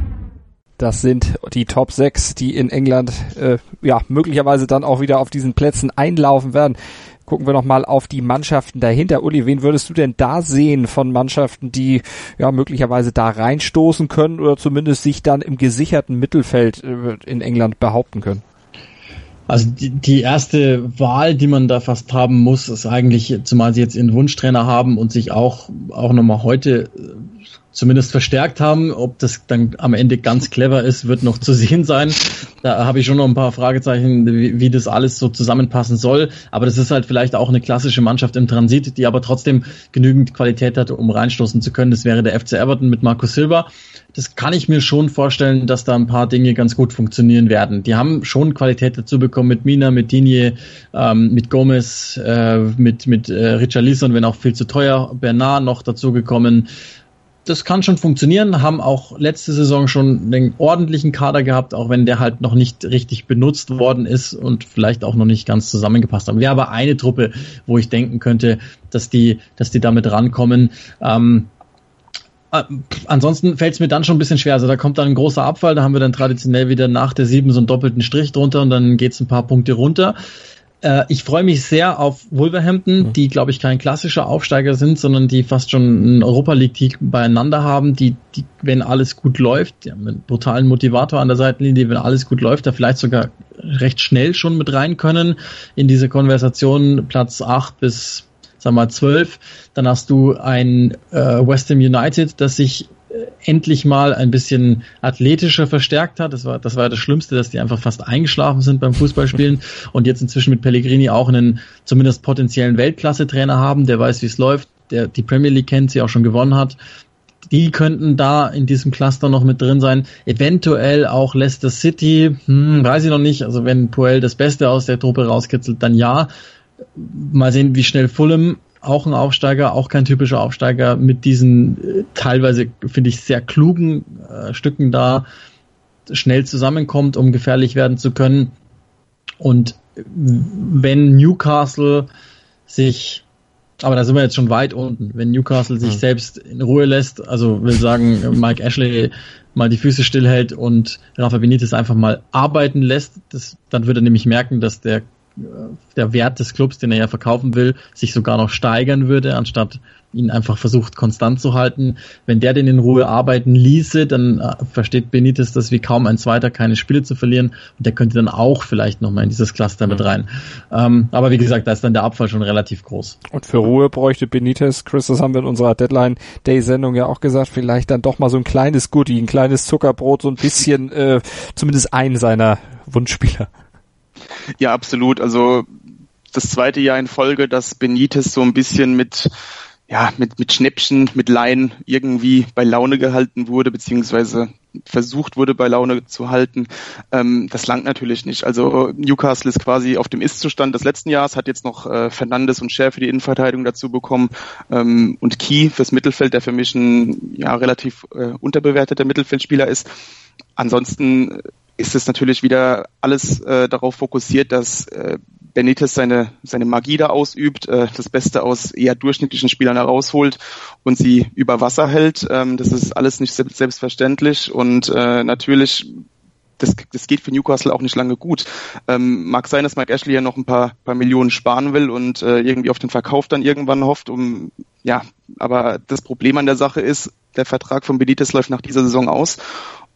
Speaker 1: Das sind die Top 6, die in England äh, ja möglicherweise dann auch wieder auf diesen Plätzen einlaufen werden. Gucken wir noch mal auf die Mannschaften dahinter. Uli, wen würdest du denn da sehen von Mannschaften, die ja möglicherweise da reinstoßen können oder zumindest sich dann im gesicherten Mittelfeld äh, in England behaupten können?
Speaker 3: Also die, die erste Wahl, die man da fast haben muss, ist eigentlich, zumal sie jetzt ihren Wunschtrainer haben und sich auch, auch nochmal heute zumindest verstärkt haben. Ob das dann am Ende ganz clever ist, wird noch zu [laughs] sehen sein. Da habe ich schon noch ein paar Fragezeichen, wie, wie, das alles so zusammenpassen soll. Aber das ist halt vielleicht auch eine klassische Mannschaft im Transit, die aber trotzdem genügend Qualität hat, um reinstoßen zu können. Das wäre der FC Everton mit Markus Silva. Das kann ich mir schon vorstellen, dass da ein paar Dinge ganz gut funktionieren werden. Die haben schon Qualität dazu bekommen mit Mina, mit Digne, ähm, mit Gomez, äh, mit, mit äh, Richard Lisson, wenn auch viel zu teuer. Bernard noch dazu gekommen das kann schon funktionieren, haben auch letzte Saison schon einen ordentlichen Kader gehabt, auch wenn der halt noch nicht richtig benutzt worden ist und vielleicht auch noch nicht ganz zusammengepasst haben. Wäre aber eine Truppe, wo ich denken könnte, dass die, dass die damit rankommen. Ähm, äh, ansonsten fällt es mir dann schon ein bisschen schwer. Also da kommt dann ein großer Abfall, da haben wir dann traditionell wieder nach der sieben so einen doppelten Strich drunter und dann geht's ein paar Punkte runter. Äh, ich freue mich sehr auf Wolverhampton, mhm. die, glaube ich, kein klassischer Aufsteiger sind, sondern die fast schon einen Europa League-Titel beieinander haben, die, die, wenn alles gut läuft, die haben einen brutalen Motivator an der Seitenlinie, wenn alles gut läuft, da vielleicht sogar recht schnell schon mit rein können in diese Konversation Platz 8 bis sag mal 12. Dann hast du ein äh, West Ham United, das sich endlich mal ein bisschen athletischer verstärkt hat. Das war, das war das Schlimmste, dass die einfach fast eingeschlafen sind beim Fußballspielen [laughs] und jetzt inzwischen mit Pellegrini auch einen zumindest potenziellen Weltklasse-Trainer haben, der weiß, wie es läuft, der die Premier League kennt, sie auch schon gewonnen hat. Die könnten da in diesem Cluster noch mit drin sein. Eventuell auch Leicester City, hm, weiß ich noch nicht. Also wenn Puel das Beste aus der Truppe rauskitzelt, dann ja. Mal sehen, wie schnell Fulham auch ein Aufsteiger, auch kein typischer Aufsteiger, mit diesen äh, teilweise, finde ich, sehr klugen äh, Stücken da schnell zusammenkommt, um gefährlich werden zu können. Und wenn Newcastle sich, aber da sind wir jetzt schon weit unten, wenn Newcastle sich mhm. selbst in Ruhe lässt, also will sagen, Mike Ashley mal die Füße stillhält und Rafa Benitez einfach mal arbeiten lässt, das, dann würde er nämlich merken, dass der der Wert des Clubs, den er ja verkaufen will, sich sogar noch steigern würde, anstatt ihn einfach versucht konstant zu halten. Wenn der den in Ruhe arbeiten ließe, dann äh, versteht Benitez das wie kaum ein Zweiter, keine Spiele zu verlieren und der könnte dann auch vielleicht nochmal in dieses Cluster mit rein. Ähm, aber wie gesagt, da ist dann der Abfall schon relativ groß.
Speaker 1: Und für Ruhe bräuchte Benitez, Chris, das haben wir in unserer Deadline-Day-Sendung ja auch gesagt, vielleicht dann doch mal so ein kleines Goodie, ein kleines Zuckerbrot, so ein bisschen, äh, zumindest einen seiner Wunschspieler.
Speaker 2: Ja, absolut. Also das zweite Jahr in Folge, dass Benitez so ein bisschen mit ja, mit, mit Schnäppchen, mit Laien irgendwie bei Laune gehalten wurde, beziehungsweise versucht wurde, bei Laune zu halten. Ähm, das langt natürlich nicht. Also Newcastle ist quasi auf dem Ist-Zustand des letzten Jahres, hat jetzt noch äh, Fernandes und Scher für die Innenverteidigung dazu bekommen ähm, und Key fürs Mittelfeld, der für mich ein ja, relativ äh, unterbewerteter Mittelfeldspieler ist. Ansonsten ist es natürlich wieder alles äh, darauf fokussiert, dass äh, Benitez seine, seine Magie da ausübt, äh, das Beste aus eher durchschnittlichen Spielern herausholt und sie über Wasser hält. Ähm, das ist alles nicht selbstverständlich und äh, natürlich das, das geht für Newcastle auch nicht lange gut. Ähm, mag sein, dass Mike Ashley ja noch ein paar, paar Millionen sparen will und äh, irgendwie auf den Verkauf dann irgendwann hofft, um ja, aber das Problem an der Sache ist, der Vertrag von Benitez läuft nach dieser Saison aus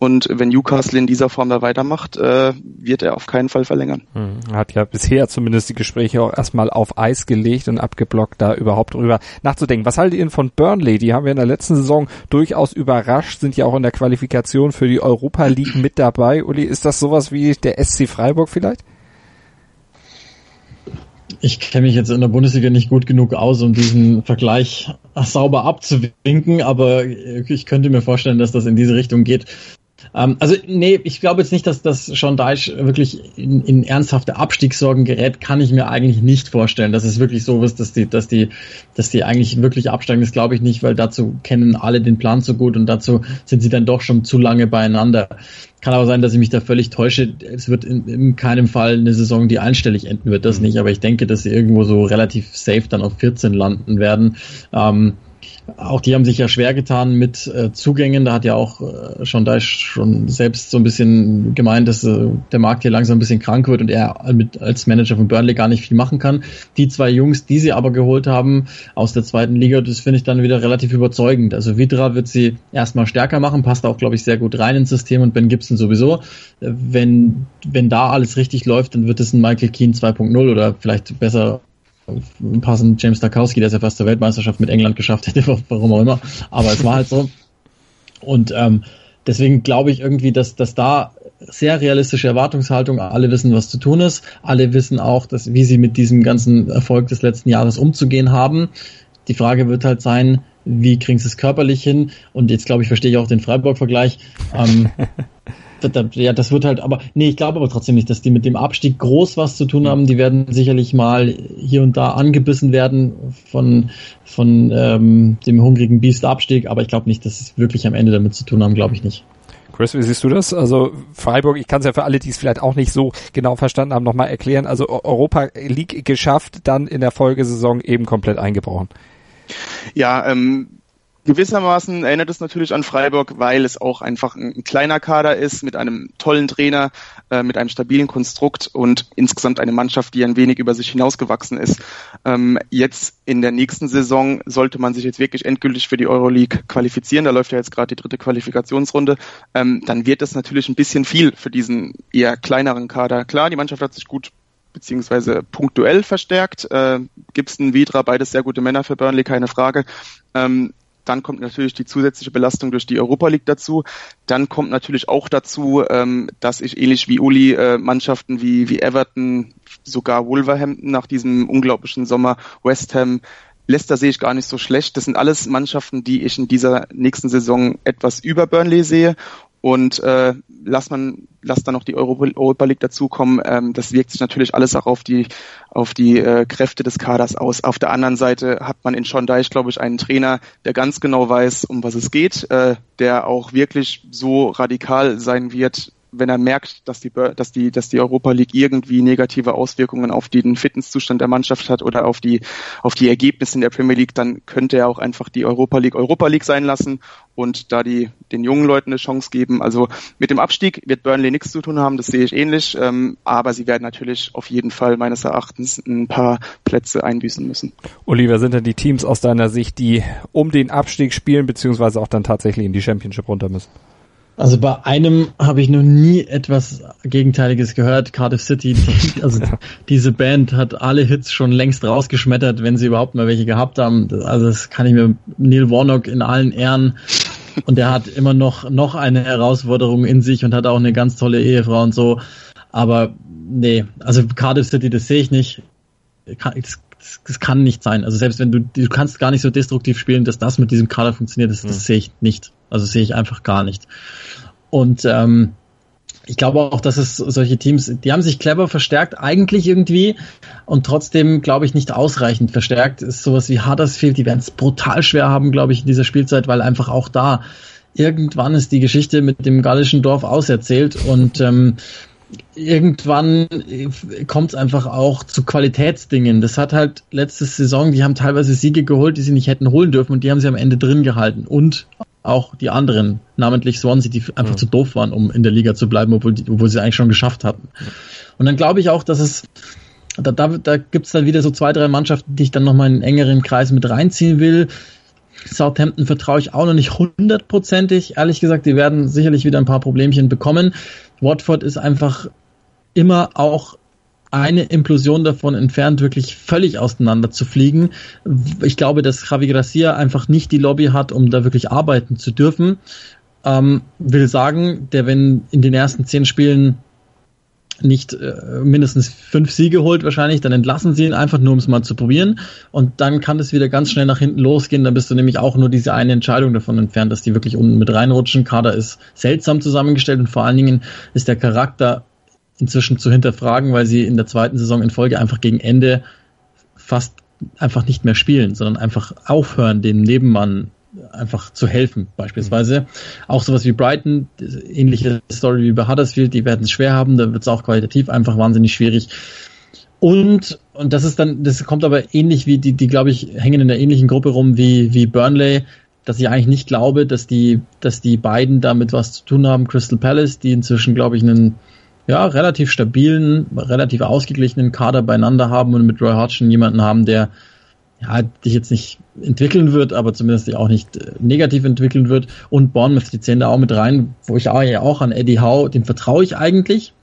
Speaker 2: Und wenn Newcastle in dieser Form da weitermacht, äh, wird er auf keinen Fall verlängern.
Speaker 1: Hm, hat ja bisher zumindest die Gespräche auch erstmal auf Eis gelegt und abgeblockt, da überhaupt drüber nachzudenken. Was haltet ihr denn von Burnley? Die haben wir in der letzten Saison durchaus überrascht, sind ja auch in der Qualifikation für die Europa League mit dabei. Uli, ist das sowas wie der SC Freiburg vielleicht?
Speaker 3: Ich kenne mich jetzt in der Bundesliga nicht gut genug aus, um diesen Vergleich sauber abzuwinken, aber ich könnte mir vorstellen, dass das in diese Richtung geht. Ähm, also nee, ich glaube jetzt nicht, dass das Sean Deich wirklich in, in ernsthafte Abstiegssorgen gerät, kann ich mir eigentlich nicht vorstellen. Dass es wirklich so ist, dass die, dass die, dass die eigentlich wirklich absteigen, das glaube ich nicht, weil dazu kennen alle den Plan so gut und dazu sind sie dann doch schon zu lange beieinander. Kann aber sein, dass ich mich da völlig täusche. Es wird in, in keinem Fall eine Saison, die einstellig enden wird, das mhm. nicht. Aber ich denke, dass sie irgendwo so relativ safe dann auf 14 landen werden. Ähm, auch die haben sich ja schwer getan mit äh, Zugängen. Da hat ja auch äh, schon da schon selbst so ein bisschen gemeint, dass äh, der Markt hier langsam ein bisschen krank wird und er mit, als Manager von Burnley gar nicht viel machen kann. Die zwei Jungs, die sie aber geholt haben aus der zweiten Liga, das finde ich dann wieder relativ überzeugend. Also Vidra wird sie erstmal stärker machen, passt auch, glaube ich, sehr gut rein ins System und Ben Gibson sowieso. Äh, wenn, wenn da alles richtig läuft, dann wird es ein Michael Keane 2.0 oder vielleicht besser passend James Tarkowski, der es ja fast zur Weltmeisterschaft mit England geschafft hätte, [laughs] warum auch immer. Aber es war halt so. Und ähm, deswegen glaube ich irgendwie, dass, dass da sehr realistische Erwartungshaltung, alle wissen, was zu tun ist, alle wissen auch, dass, wie sie mit diesem ganzen Erfolg des letzten Jahres umzugehen haben. Die Frage wird halt sein, wie kriegen sie es körperlich hin? Und jetzt glaube ich, verstehe ich auch den Freiburg-Vergleich. Ähm, [laughs] ja, das wird halt, aber nee, ich glaube aber trotzdem nicht, dass die mit dem Abstieg groß was zu tun haben. Die werden sicherlich mal hier und da angebissen werden von, von ähm, dem hungrigen Biest Abstieg, aber ich glaube nicht, dass es wirklich am Ende damit zu tun haben, glaube ich nicht.
Speaker 1: Chris, wie siehst du das? Also Freiburg, ich kann es ja für alle, die es vielleicht auch nicht so genau verstanden haben, nochmal erklären. Also Europa League geschafft, dann in der Folgesaison eben komplett eingebrochen.
Speaker 2: Ja, ähm, Gewissermaßen erinnert es natürlich an Freiburg, weil es auch einfach ein, ein kleiner Kader ist mit einem tollen Trainer, äh, mit einem stabilen Konstrukt und insgesamt eine Mannschaft, die ein wenig über sich hinausgewachsen ist. Ähm, jetzt in der nächsten Saison sollte man sich jetzt wirklich endgültig für die Euroleague qualifizieren. Da läuft ja jetzt gerade die dritte Qualifikationsrunde. Ähm, dann wird das natürlich ein bisschen viel für diesen eher kleineren Kader. Klar, die Mannschaft hat sich gut beziehungsweise punktuell verstärkt. Äh, Gibson, Vidra, beides sehr gute Männer für Burnley, keine Frage. Ähm, dann kommt natürlich die zusätzliche Belastung durch die Europa League dazu. Dann kommt natürlich auch dazu, ähm, dass ich ähnlich wie Uli äh, Mannschaften wie, wie Everton, sogar Wolverhampton nach diesem unglaublichen Sommer, West Ham, Leicester sehe ich gar nicht so schlecht. Das sind alles Mannschaften, die ich in dieser nächsten Saison etwas über Burnley sehe. Und äh, lass man, lass dann noch die Europa, League dazukommen. Ähm, das wirkt sich natürlich alles auch auf die auf die äh, Kräfte des Kaders aus. Auf der anderen Seite hat man in Sean Deich, glaube ich, einen Trainer, der ganz genau weiß, um was es geht, äh, der auch wirklich so radikal sein wird, wenn er merkt, dass die, dass die, dass die Europa League irgendwie negative Auswirkungen auf den Fitnesszustand der Mannschaft hat oder auf die, auf die Ergebnisse in der Premier League, dann könnte er auch einfach die Europa League Europa League sein lassen und da die, den jungen Leuten eine Chance geben. Also mit dem Abstieg wird Burnley nichts zu tun haben, das sehe ich ähnlich, ähm, aber sie werden natürlich auf jeden Fall meines Erachtens ein paar Plätze einbüßen müssen.
Speaker 1: Oliver, sind denn die Teams aus deiner Sicht, die um den Abstieg spielen, beziehungsweise auch dann tatsächlich in die Championship runter müssen?
Speaker 3: Also bei einem habe ich noch nie etwas Gegenteiliges gehört. Cardiff City, die, also diese Band hat alle Hits schon längst rausgeschmettert, wenn sie überhaupt mal welche gehabt haben. Also das kann ich mir Neil Warnock in allen Ehren und der hat immer noch noch eine Herausforderung in sich und hat auch eine ganz tolle Ehefrau und so. Aber nee, also Cardiff City, das sehe ich nicht. Das, das, kann nicht sein. Also selbst wenn du du kannst gar nicht so destruktiv spielen, dass das mit diesem Kader funktioniert, das, das hm. sehe ich nicht. Also sehe ich einfach gar nicht. Und ähm, ich glaube auch, dass es solche Teams, die haben sich clever verstärkt, eigentlich irgendwie, und trotzdem, glaube ich, nicht ausreichend verstärkt. Ist sowas wie Huddersfield, die werden es brutal schwer haben, glaube ich, in dieser Spielzeit, weil einfach auch da irgendwann ist die Geschichte mit dem gallischen Dorf auserzählt und ähm, irgendwann kommt es einfach auch zu Qualitätsdingen. Das hat halt letzte Saison, die haben teilweise Siege geholt, die sie nicht hätten holen dürfen und die haben sie am Ende drin gehalten. Und auch die anderen, namentlich Swansea, die einfach mhm. zu doof waren, um in der Liga zu bleiben, obwohl, die, obwohl sie eigentlich schon geschafft hatten. Und dann glaube ich auch, dass es, da, da, da gibt es dann wieder so zwei, drei Mannschaften, die ich dann nochmal in einen engeren Kreis mit reinziehen will. Southampton vertraue ich auch noch nicht hundertprozentig. Ehrlich gesagt, die werden sicherlich wieder ein paar Problemchen bekommen. Watford ist einfach immer auch eine Implosion davon entfernt, wirklich völlig auseinander zu fliegen. Ich glaube, dass Javi Gracia einfach nicht die Lobby hat, um da wirklich arbeiten zu dürfen. Ähm, will sagen, der wenn in den ersten zehn Spielen nicht äh, mindestens fünf Siege holt wahrscheinlich, dann entlassen sie ihn einfach nur, um es mal zu probieren. Und dann kann es wieder ganz schnell nach hinten losgehen. Dann bist du nämlich auch nur diese eine Entscheidung davon entfernt, dass die wirklich unten mit reinrutschen. Kader ist seltsam zusammengestellt und vor allen Dingen ist der Charakter inzwischen zu hinterfragen, weil sie in der zweiten Saison in Folge einfach gegen Ende fast einfach nicht mehr spielen, sondern einfach aufhören, dem Nebenmann einfach zu helfen, beispielsweise. Mhm. Auch sowas wie Brighton, ähnliche Story wie bei Huddersfield, die werden es schwer haben, da wird es auch qualitativ einfach wahnsinnig schwierig. Und, und das ist dann, das kommt aber ähnlich wie die, die glaube ich, hängen in der ähnlichen Gruppe rum wie, wie Burnley, dass ich eigentlich nicht glaube, dass die, dass die beiden damit was zu tun haben. Crystal Palace, die inzwischen, glaube ich, einen ja, relativ stabilen, relativ ausgeglichenen Kader beieinander haben und mit Roy Hodgson jemanden haben, der ja, dich jetzt nicht entwickeln wird, aber zumindest auch nicht äh, negativ entwickeln wird. Und Bournemouth, die zählen da auch mit rein, wo ich auch, ja auch an Eddie Howe, dem vertraue ich eigentlich.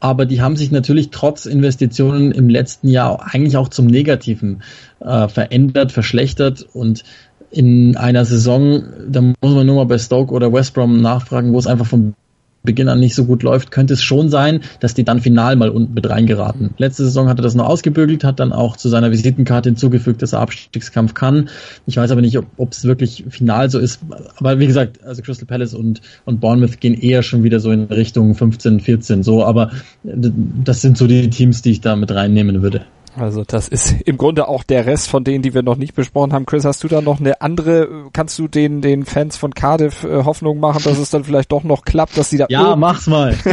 Speaker 3: Aber die haben sich natürlich trotz Investitionen im letzten Jahr eigentlich auch zum Negativen äh, verändert, verschlechtert und in einer Saison, da muss man nur mal bei Stoke oder West Brom nachfragen, wo es einfach vom Beginn an nicht so gut läuft, könnte es schon sein, dass die dann final mal unten mit reingeraten. Letzte Saison hat er das noch ausgebügelt, hat dann auch zu seiner Visitenkarte hinzugefügt, dass er Abstiegskampf kann. Ich weiß aber nicht, ob es wirklich final so ist. Aber wie gesagt, also Crystal Palace und, und Bournemouth gehen eher schon wieder so in Richtung 15, 14 so. Aber das sind so die Teams, die ich da mit reinnehmen würde.
Speaker 1: Also das ist [laughs] im Grunde auch der Rest von denen, die wir noch nicht besprochen haben. Chris, hast du da noch eine andere, kannst du den, den Fans von Cardiff äh, Hoffnung machen, dass es dann vielleicht doch noch klappt, dass sie da...
Speaker 3: Ja, mach's mal. [laughs]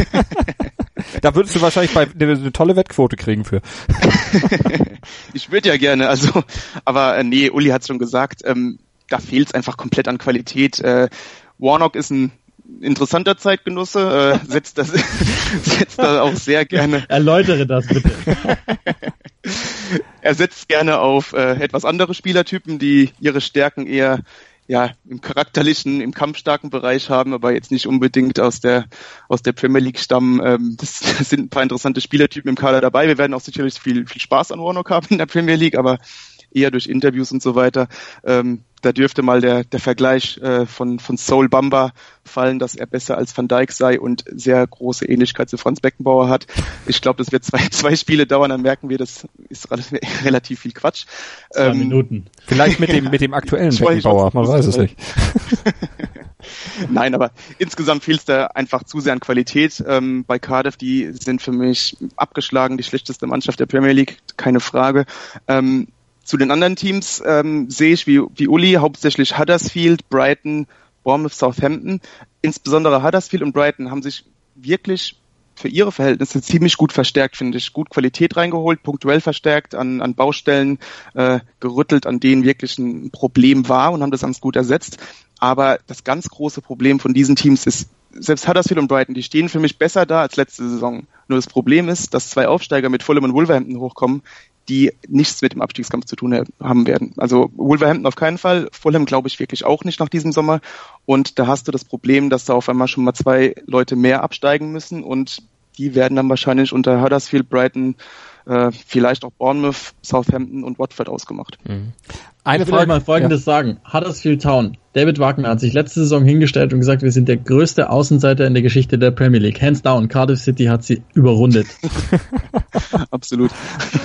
Speaker 3: [laughs]
Speaker 1: da würdest du wahrscheinlich bei, eine, eine tolle Wettquote kriegen für.
Speaker 2: ich würde ja gerne, also, aber äh, nee, Uli hat schon gesagt, ähm, da fehlt es einfach komplett an Qualität. Äh, Warnock ist ein interessanter Zeitgenosse, äh, setzt das setzt da auch sehr gerne.
Speaker 3: Erläutere das bitte.
Speaker 2: Er setzt gerne auf äh, etwas andere Spielertypen, die ihre Stärken eher ja, im charakterlichen, im kampfstarken Bereich haben, aber jetzt nicht unbedingt aus der, aus der Premier League stammen. Ähm, das, [laughs] das sind ein paar interessante Spielertypen im Kader dabei. Wir werden auch sicherlich viel, viel Spaß an Warnock haben in der Premier League, aber eher durch Interviews und so weiter. Ähm, da dürfte mal der, der Vergleich äh, von, von Soul Bamba fallen, dass er besser als Van Dijk sei und sehr große Ähnlichkeit zu Franz Beckenbauer hat. Ich glaube, das wird zwei, [laughs] zwei Spiele dauern, dann merken wir, das ist [laughs] relativ viel Quatsch.
Speaker 3: Zwei ähm, Minuten.
Speaker 1: Vielleicht mit dem, mit dem aktuellen [laughs] Beckenbauer, man weiß es nicht.
Speaker 2: Nein, aber insgesamt fehlt es da einfach zu sehr an Qualität. Ähm, bei Cardiff, die sind für mich abgeschlagen, die schlechteste Mannschaft der Premier League, keine Frage. Ähm, zu den anderen Teams ähm, sehe ich wie, wie Uli hauptsächlich Huddersfield, Brighton, Bournemouth, Southampton. Insbesondere Huddersfield und Brighton haben sich wirklich für ihre Verhältnisse ziemlich gut verstärkt, finde ich. Gut Qualität reingeholt, punktuell verstärkt, an, an Baustellen äh, gerüttelt, an denen wirklich ein Problem war und haben das ganz gut ersetzt. Aber das ganz große Problem von diesen Teams ist, selbst Huddersfield und Brighton, die stehen für mich besser da als letzte Saison. Nur das Problem ist, dass zwei Aufsteiger mit Fulham und Wolverhampton hochkommen, die nichts mit dem Abstiegskampf zu tun haben werden. Also Wolverhampton auf keinen Fall, Fulham glaube ich wirklich auch nicht nach diesem Sommer. Und da hast du das Problem, dass da auf einmal schon mal zwei Leute mehr absteigen müssen und die werden dann wahrscheinlich unter Huddersfield, Brighton, äh, vielleicht auch Bournemouth, Southampton und Watford ausgemacht. Mhm.
Speaker 3: Eine ich will Frage, mal Folgendes ja. sagen. Huddersfield Town. David Wagner hat sich letzte Saison hingestellt und gesagt, wir sind der größte Außenseiter in der Geschichte der Premier League. Hands down. Cardiff City hat sie überrundet. [laughs]
Speaker 2: Absolut.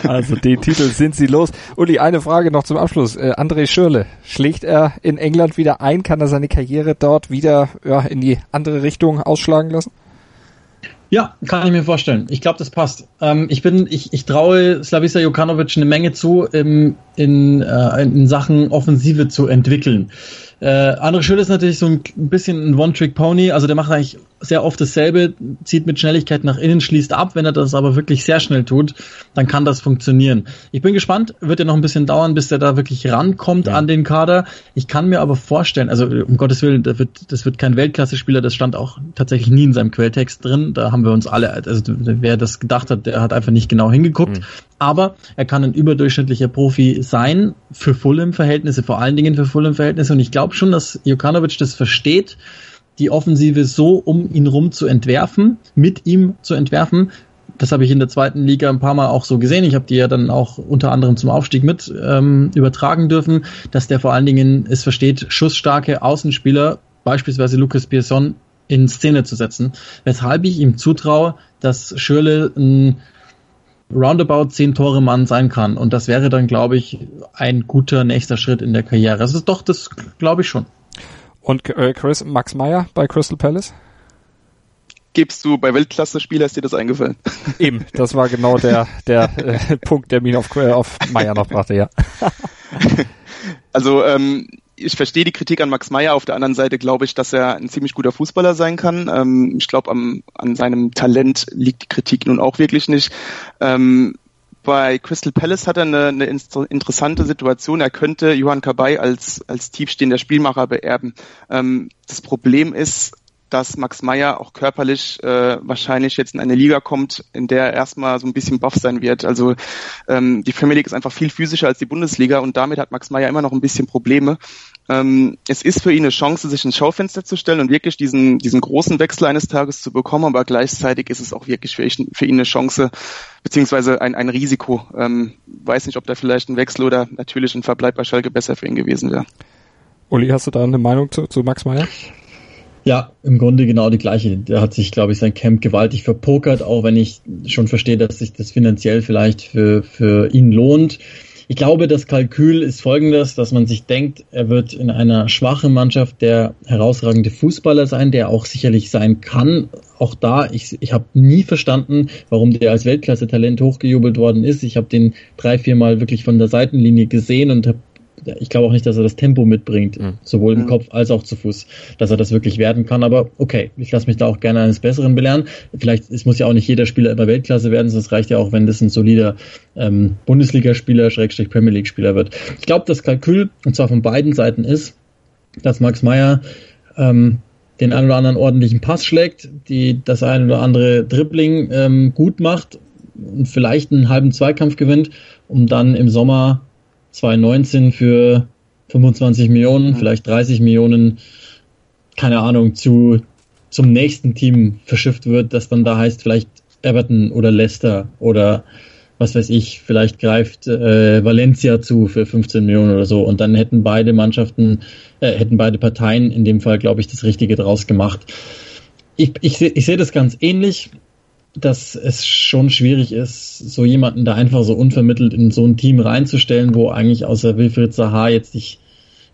Speaker 1: Also den Titel sind sie los. Uli, eine Frage noch zum Abschluss. Äh, André Schürle, schlägt er in England wieder ein? Kann er seine Karriere dort wieder ja, in die andere Richtung ausschlagen lassen?
Speaker 3: Ja, kann ich mir vorstellen. Ich glaube, das passt. Ähm, ich bin, ich, ich traue Slavisa Jokanovic eine Menge zu, im, in, äh, in Sachen Offensive zu entwickeln. Äh, André Schüller ist natürlich so ein bisschen ein One-Trick-Pony, also der macht eigentlich sehr oft dasselbe, zieht mit Schnelligkeit nach innen, schließt ab. Wenn er das aber wirklich sehr schnell tut, dann kann das funktionieren. Ich bin gespannt, wird ja noch ein bisschen dauern, bis der da wirklich rankommt ja. an den Kader. Ich kann mir aber vorstellen, also um Gottes Willen, das wird, das wird kein Weltklasse-Spieler, das stand auch tatsächlich nie in seinem Quelltext drin. Da haben wir uns alle, also wer das gedacht hat, der hat einfach nicht genau hingeguckt. Mhm. Aber er kann ein überdurchschnittlicher Profi sein für Fulham-Verhältnisse, vor allen Dingen für Fulham-Verhältnisse. Und ich glaube schon, dass Jokanovic das versteht, die Offensive so um ihn rum zu entwerfen, mit ihm zu entwerfen. Das habe ich in der zweiten Liga ein paar Mal auch so gesehen. Ich habe die ja dann auch unter anderem zum Aufstieg mit ähm, übertragen dürfen, dass der vor allen Dingen es versteht, schussstarke Außenspieler, beispielsweise Lucas Pierson, in Szene zu setzen. Weshalb ich ihm zutraue, dass Schürle ein roundabout zehn Tore Mann sein kann. Und das wäre dann, glaube ich, ein guter nächster Schritt in der Karriere. Das ist doch, das glaube ich schon.
Speaker 1: Und äh, Chris, Max Meyer bei Crystal Palace?
Speaker 2: Gibst du bei Weltklasse-Spieler ist dir das eingefallen? [laughs]
Speaker 1: Eben, das war genau der, der äh, Punkt, der mich auf, äh, auf Meyer noch brachte, ja. [laughs]
Speaker 2: also ähm, ich verstehe die Kritik an Max Meyer. Auf der anderen Seite glaube ich, dass er ein ziemlich guter Fußballer sein kann. Ähm, ich glaube, an seinem Talent liegt die Kritik nun auch wirklich nicht. Ähm, bei Crystal Palace hat er eine, eine interessante Situation. Er könnte Johann Kabay als, als tiefstehender Spielmacher beerben. Ähm, das Problem ist, dass Max Meyer auch körperlich äh, wahrscheinlich jetzt in eine Liga kommt, in der er erstmal so ein bisschen buff sein wird. Also ähm, die Premier League ist einfach viel physischer als die Bundesliga und damit hat Max Meyer immer noch ein bisschen Probleme. Ähm, es ist für ihn eine Chance, sich ins Schaufenster zu stellen und wirklich diesen, diesen großen Wechsel eines Tages zu bekommen, aber gleichzeitig ist es auch wirklich für, ihn, für ihn eine Chance, beziehungsweise ein, ein Risiko. Ähm, weiß nicht, ob da vielleicht ein Wechsel oder natürlich ein Verbleib bei Schalke besser für ihn gewesen wäre.
Speaker 1: Uli, hast du da eine Meinung zu, zu Max Meyer?
Speaker 3: Ja, im Grunde genau die gleiche. Der hat sich, glaube ich, sein Camp gewaltig verpokert, auch wenn ich schon verstehe, dass sich das finanziell vielleicht für, für ihn lohnt. Ich glaube, das Kalkül ist folgendes, dass man sich denkt, er wird in einer schwachen Mannschaft der herausragende Fußballer sein, der auch sicherlich sein kann. Auch da, ich, ich habe nie verstanden, warum der als Weltklasse-Talent hochgejubelt worden ist. Ich habe den drei, vier Mal wirklich von der Seitenlinie gesehen und habe ich glaube auch nicht, dass er das Tempo mitbringt, mhm. sowohl im mhm. Kopf als auch zu Fuß, dass er das wirklich werden kann. Aber okay, ich lasse mich da auch gerne eines Besseren belehren. Vielleicht, es muss ja auch nicht jeder Spieler immer Weltklasse werden, sonst reicht ja auch, wenn das ein solider ähm, Bundesligaspieler, Schrägstrich Premier League Spieler wird. Ich glaube, das Kalkül, und zwar von beiden Seiten ist, dass Max Meyer ähm, den einen oder anderen ordentlichen Pass schlägt, die das ein oder andere Dribbling ähm, gut macht und vielleicht einen halben Zweikampf gewinnt, um dann im Sommer 2019 für 25 Millionen, mhm. vielleicht 30 Millionen, keine Ahnung, zu, zum nächsten Team verschifft wird, das dann da heißt vielleicht Everton oder Leicester oder was weiß ich, vielleicht greift äh, Valencia zu für 15 Millionen oder so und dann hätten beide Mannschaften, äh, hätten beide Parteien in dem Fall, glaube ich, das Richtige draus gemacht. Ich, ich, ich sehe das ganz ähnlich dass es schon schwierig ist, so jemanden da einfach so unvermittelt in so ein Team reinzustellen, wo eigentlich außer Wilfried Sahar jetzt nicht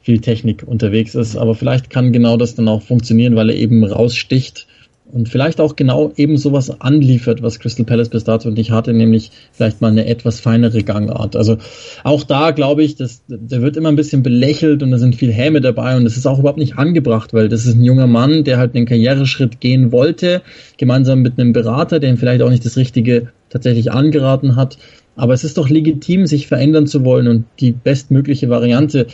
Speaker 3: viel Technik unterwegs ist. Aber vielleicht kann genau das dann auch funktionieren, weil er eben raussticht und vielleicht auch genau eben sowas anliefert, was Crystal Palace bis dato nicht hatte, nämlich vielleicht mal eine etwas feinere Gangart. Also auch da glaube ich, dass der wird immer ein bisschen belächelt und da sind viel Häme dabei und das ist auch überhaupt nicht angebracht, weil das ist ein junger Mann, der halt einen Karriereschritt gehen wollte, gemeinsam mit einem Berater, der ihm vielleicht auch nicht das Richtige tatsächlich angeraten hat. Aber es ist doch legitim, sich verändern zu wollen und die bestmögliche Variante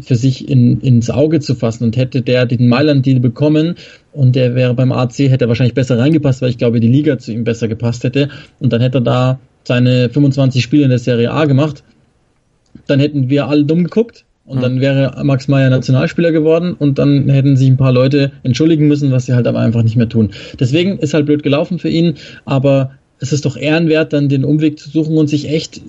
Speaker 3: für sich in, ins Auge zu fassen. Und hätte der den Mailand-Deal bekommen und der wäre beim AC, hätte er wahrscheinlich besser reingepasst, weil ich glaube, die Liga zu ihm besser gepasst hätte. Und dann hätte er da seine 25 Spiele in der Serie A gemacht. Dann hätten wir alle dumm geguckt. Und dann wäre Max Meyer Nationalspieler geworden und dann hätten sich ein paar Leute entschuldigen müssen, was sie halt aber einfach nicht mehr tun. Deswegen ist halt blöd gelaufen für ihn, aber es ist doch ehrenwert, dann den Umweg zu suchen und sich echt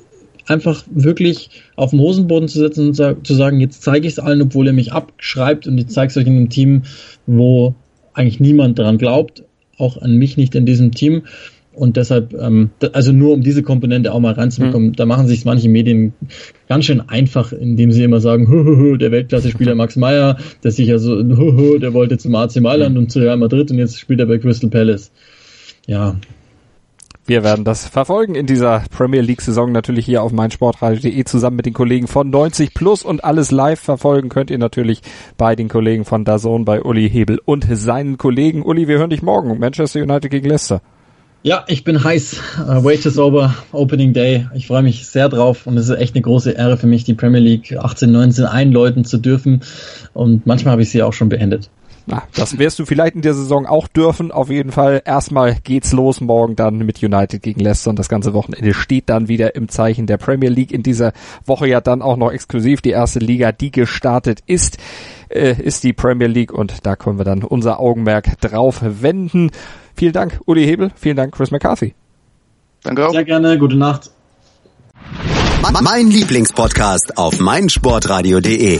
Speaker 3: einfach wirklich auf den Hosenboden zu setzen und zu sagen, jetzt zeige ich es allen, obwohl ihr mich abschreibt und ich zeige es euch in einem Team, wo eigentlich niemand daran glaubt, auch an mich nicht in diesem Team. Und deshalb, ähm, also nur um diese Komponente auch mal reinzubekommen, mhm. da machen sich manche Medien ganz schön einfach, indem sie immer sagen, hö, hö, hö, der Weltklasse-Spieler Max Meyer, der sich ja so, [laughs] hö, hö, der wollte zum AC Mailand mhm. und zu Real Madrid und jetzt spielt er bei Crystal Palace. Ja,
Speaker 1: wir werden das verfolgen in dieser Premier League Saison natürlich hier auf meinsportradio.de zusammen mit den Kollegen von 90 Plus und alles live verfolgen könnt ihr natürlich bei den Kollegen von Dazone, bei Uli Hebel und seinen Kollegen. Uli, wir hören dich morgen. Manchester United gegen Leicester.
Speaker 3: Ja, ich bin heiß. Uh, wait is over, Opening Day. Ich freue mich sehr drauf und es ist echt eine große Ehre für mich, die Premier League 18, 19 einläuten zu dürfen. Und manchmal habe ich sie auch schon beendet.
Speaker 1: Na, das wirst du vielleicht in der Saison auch dürfen. Auf jeden Fall erstmal geht's los morgen dann mit United gegen Leicester und das ganze Wochenende steht dann wieder im Zeichen der Premier League. In dieser Woche ja dann auch noch exklusiv die erste Liga, die gestartet ist, äh, ist die Premier League und da können wir dann unser Augenmerk drauf wenden. Vielen Dank, Uli Hebel. Vielen Dank, Chris McCarthy.
Speaker 3: Danke auch. Sehr gerne. Gute Nacht.
Speaker 5: Mein Lieblingspodcast auf meinsportradio.de.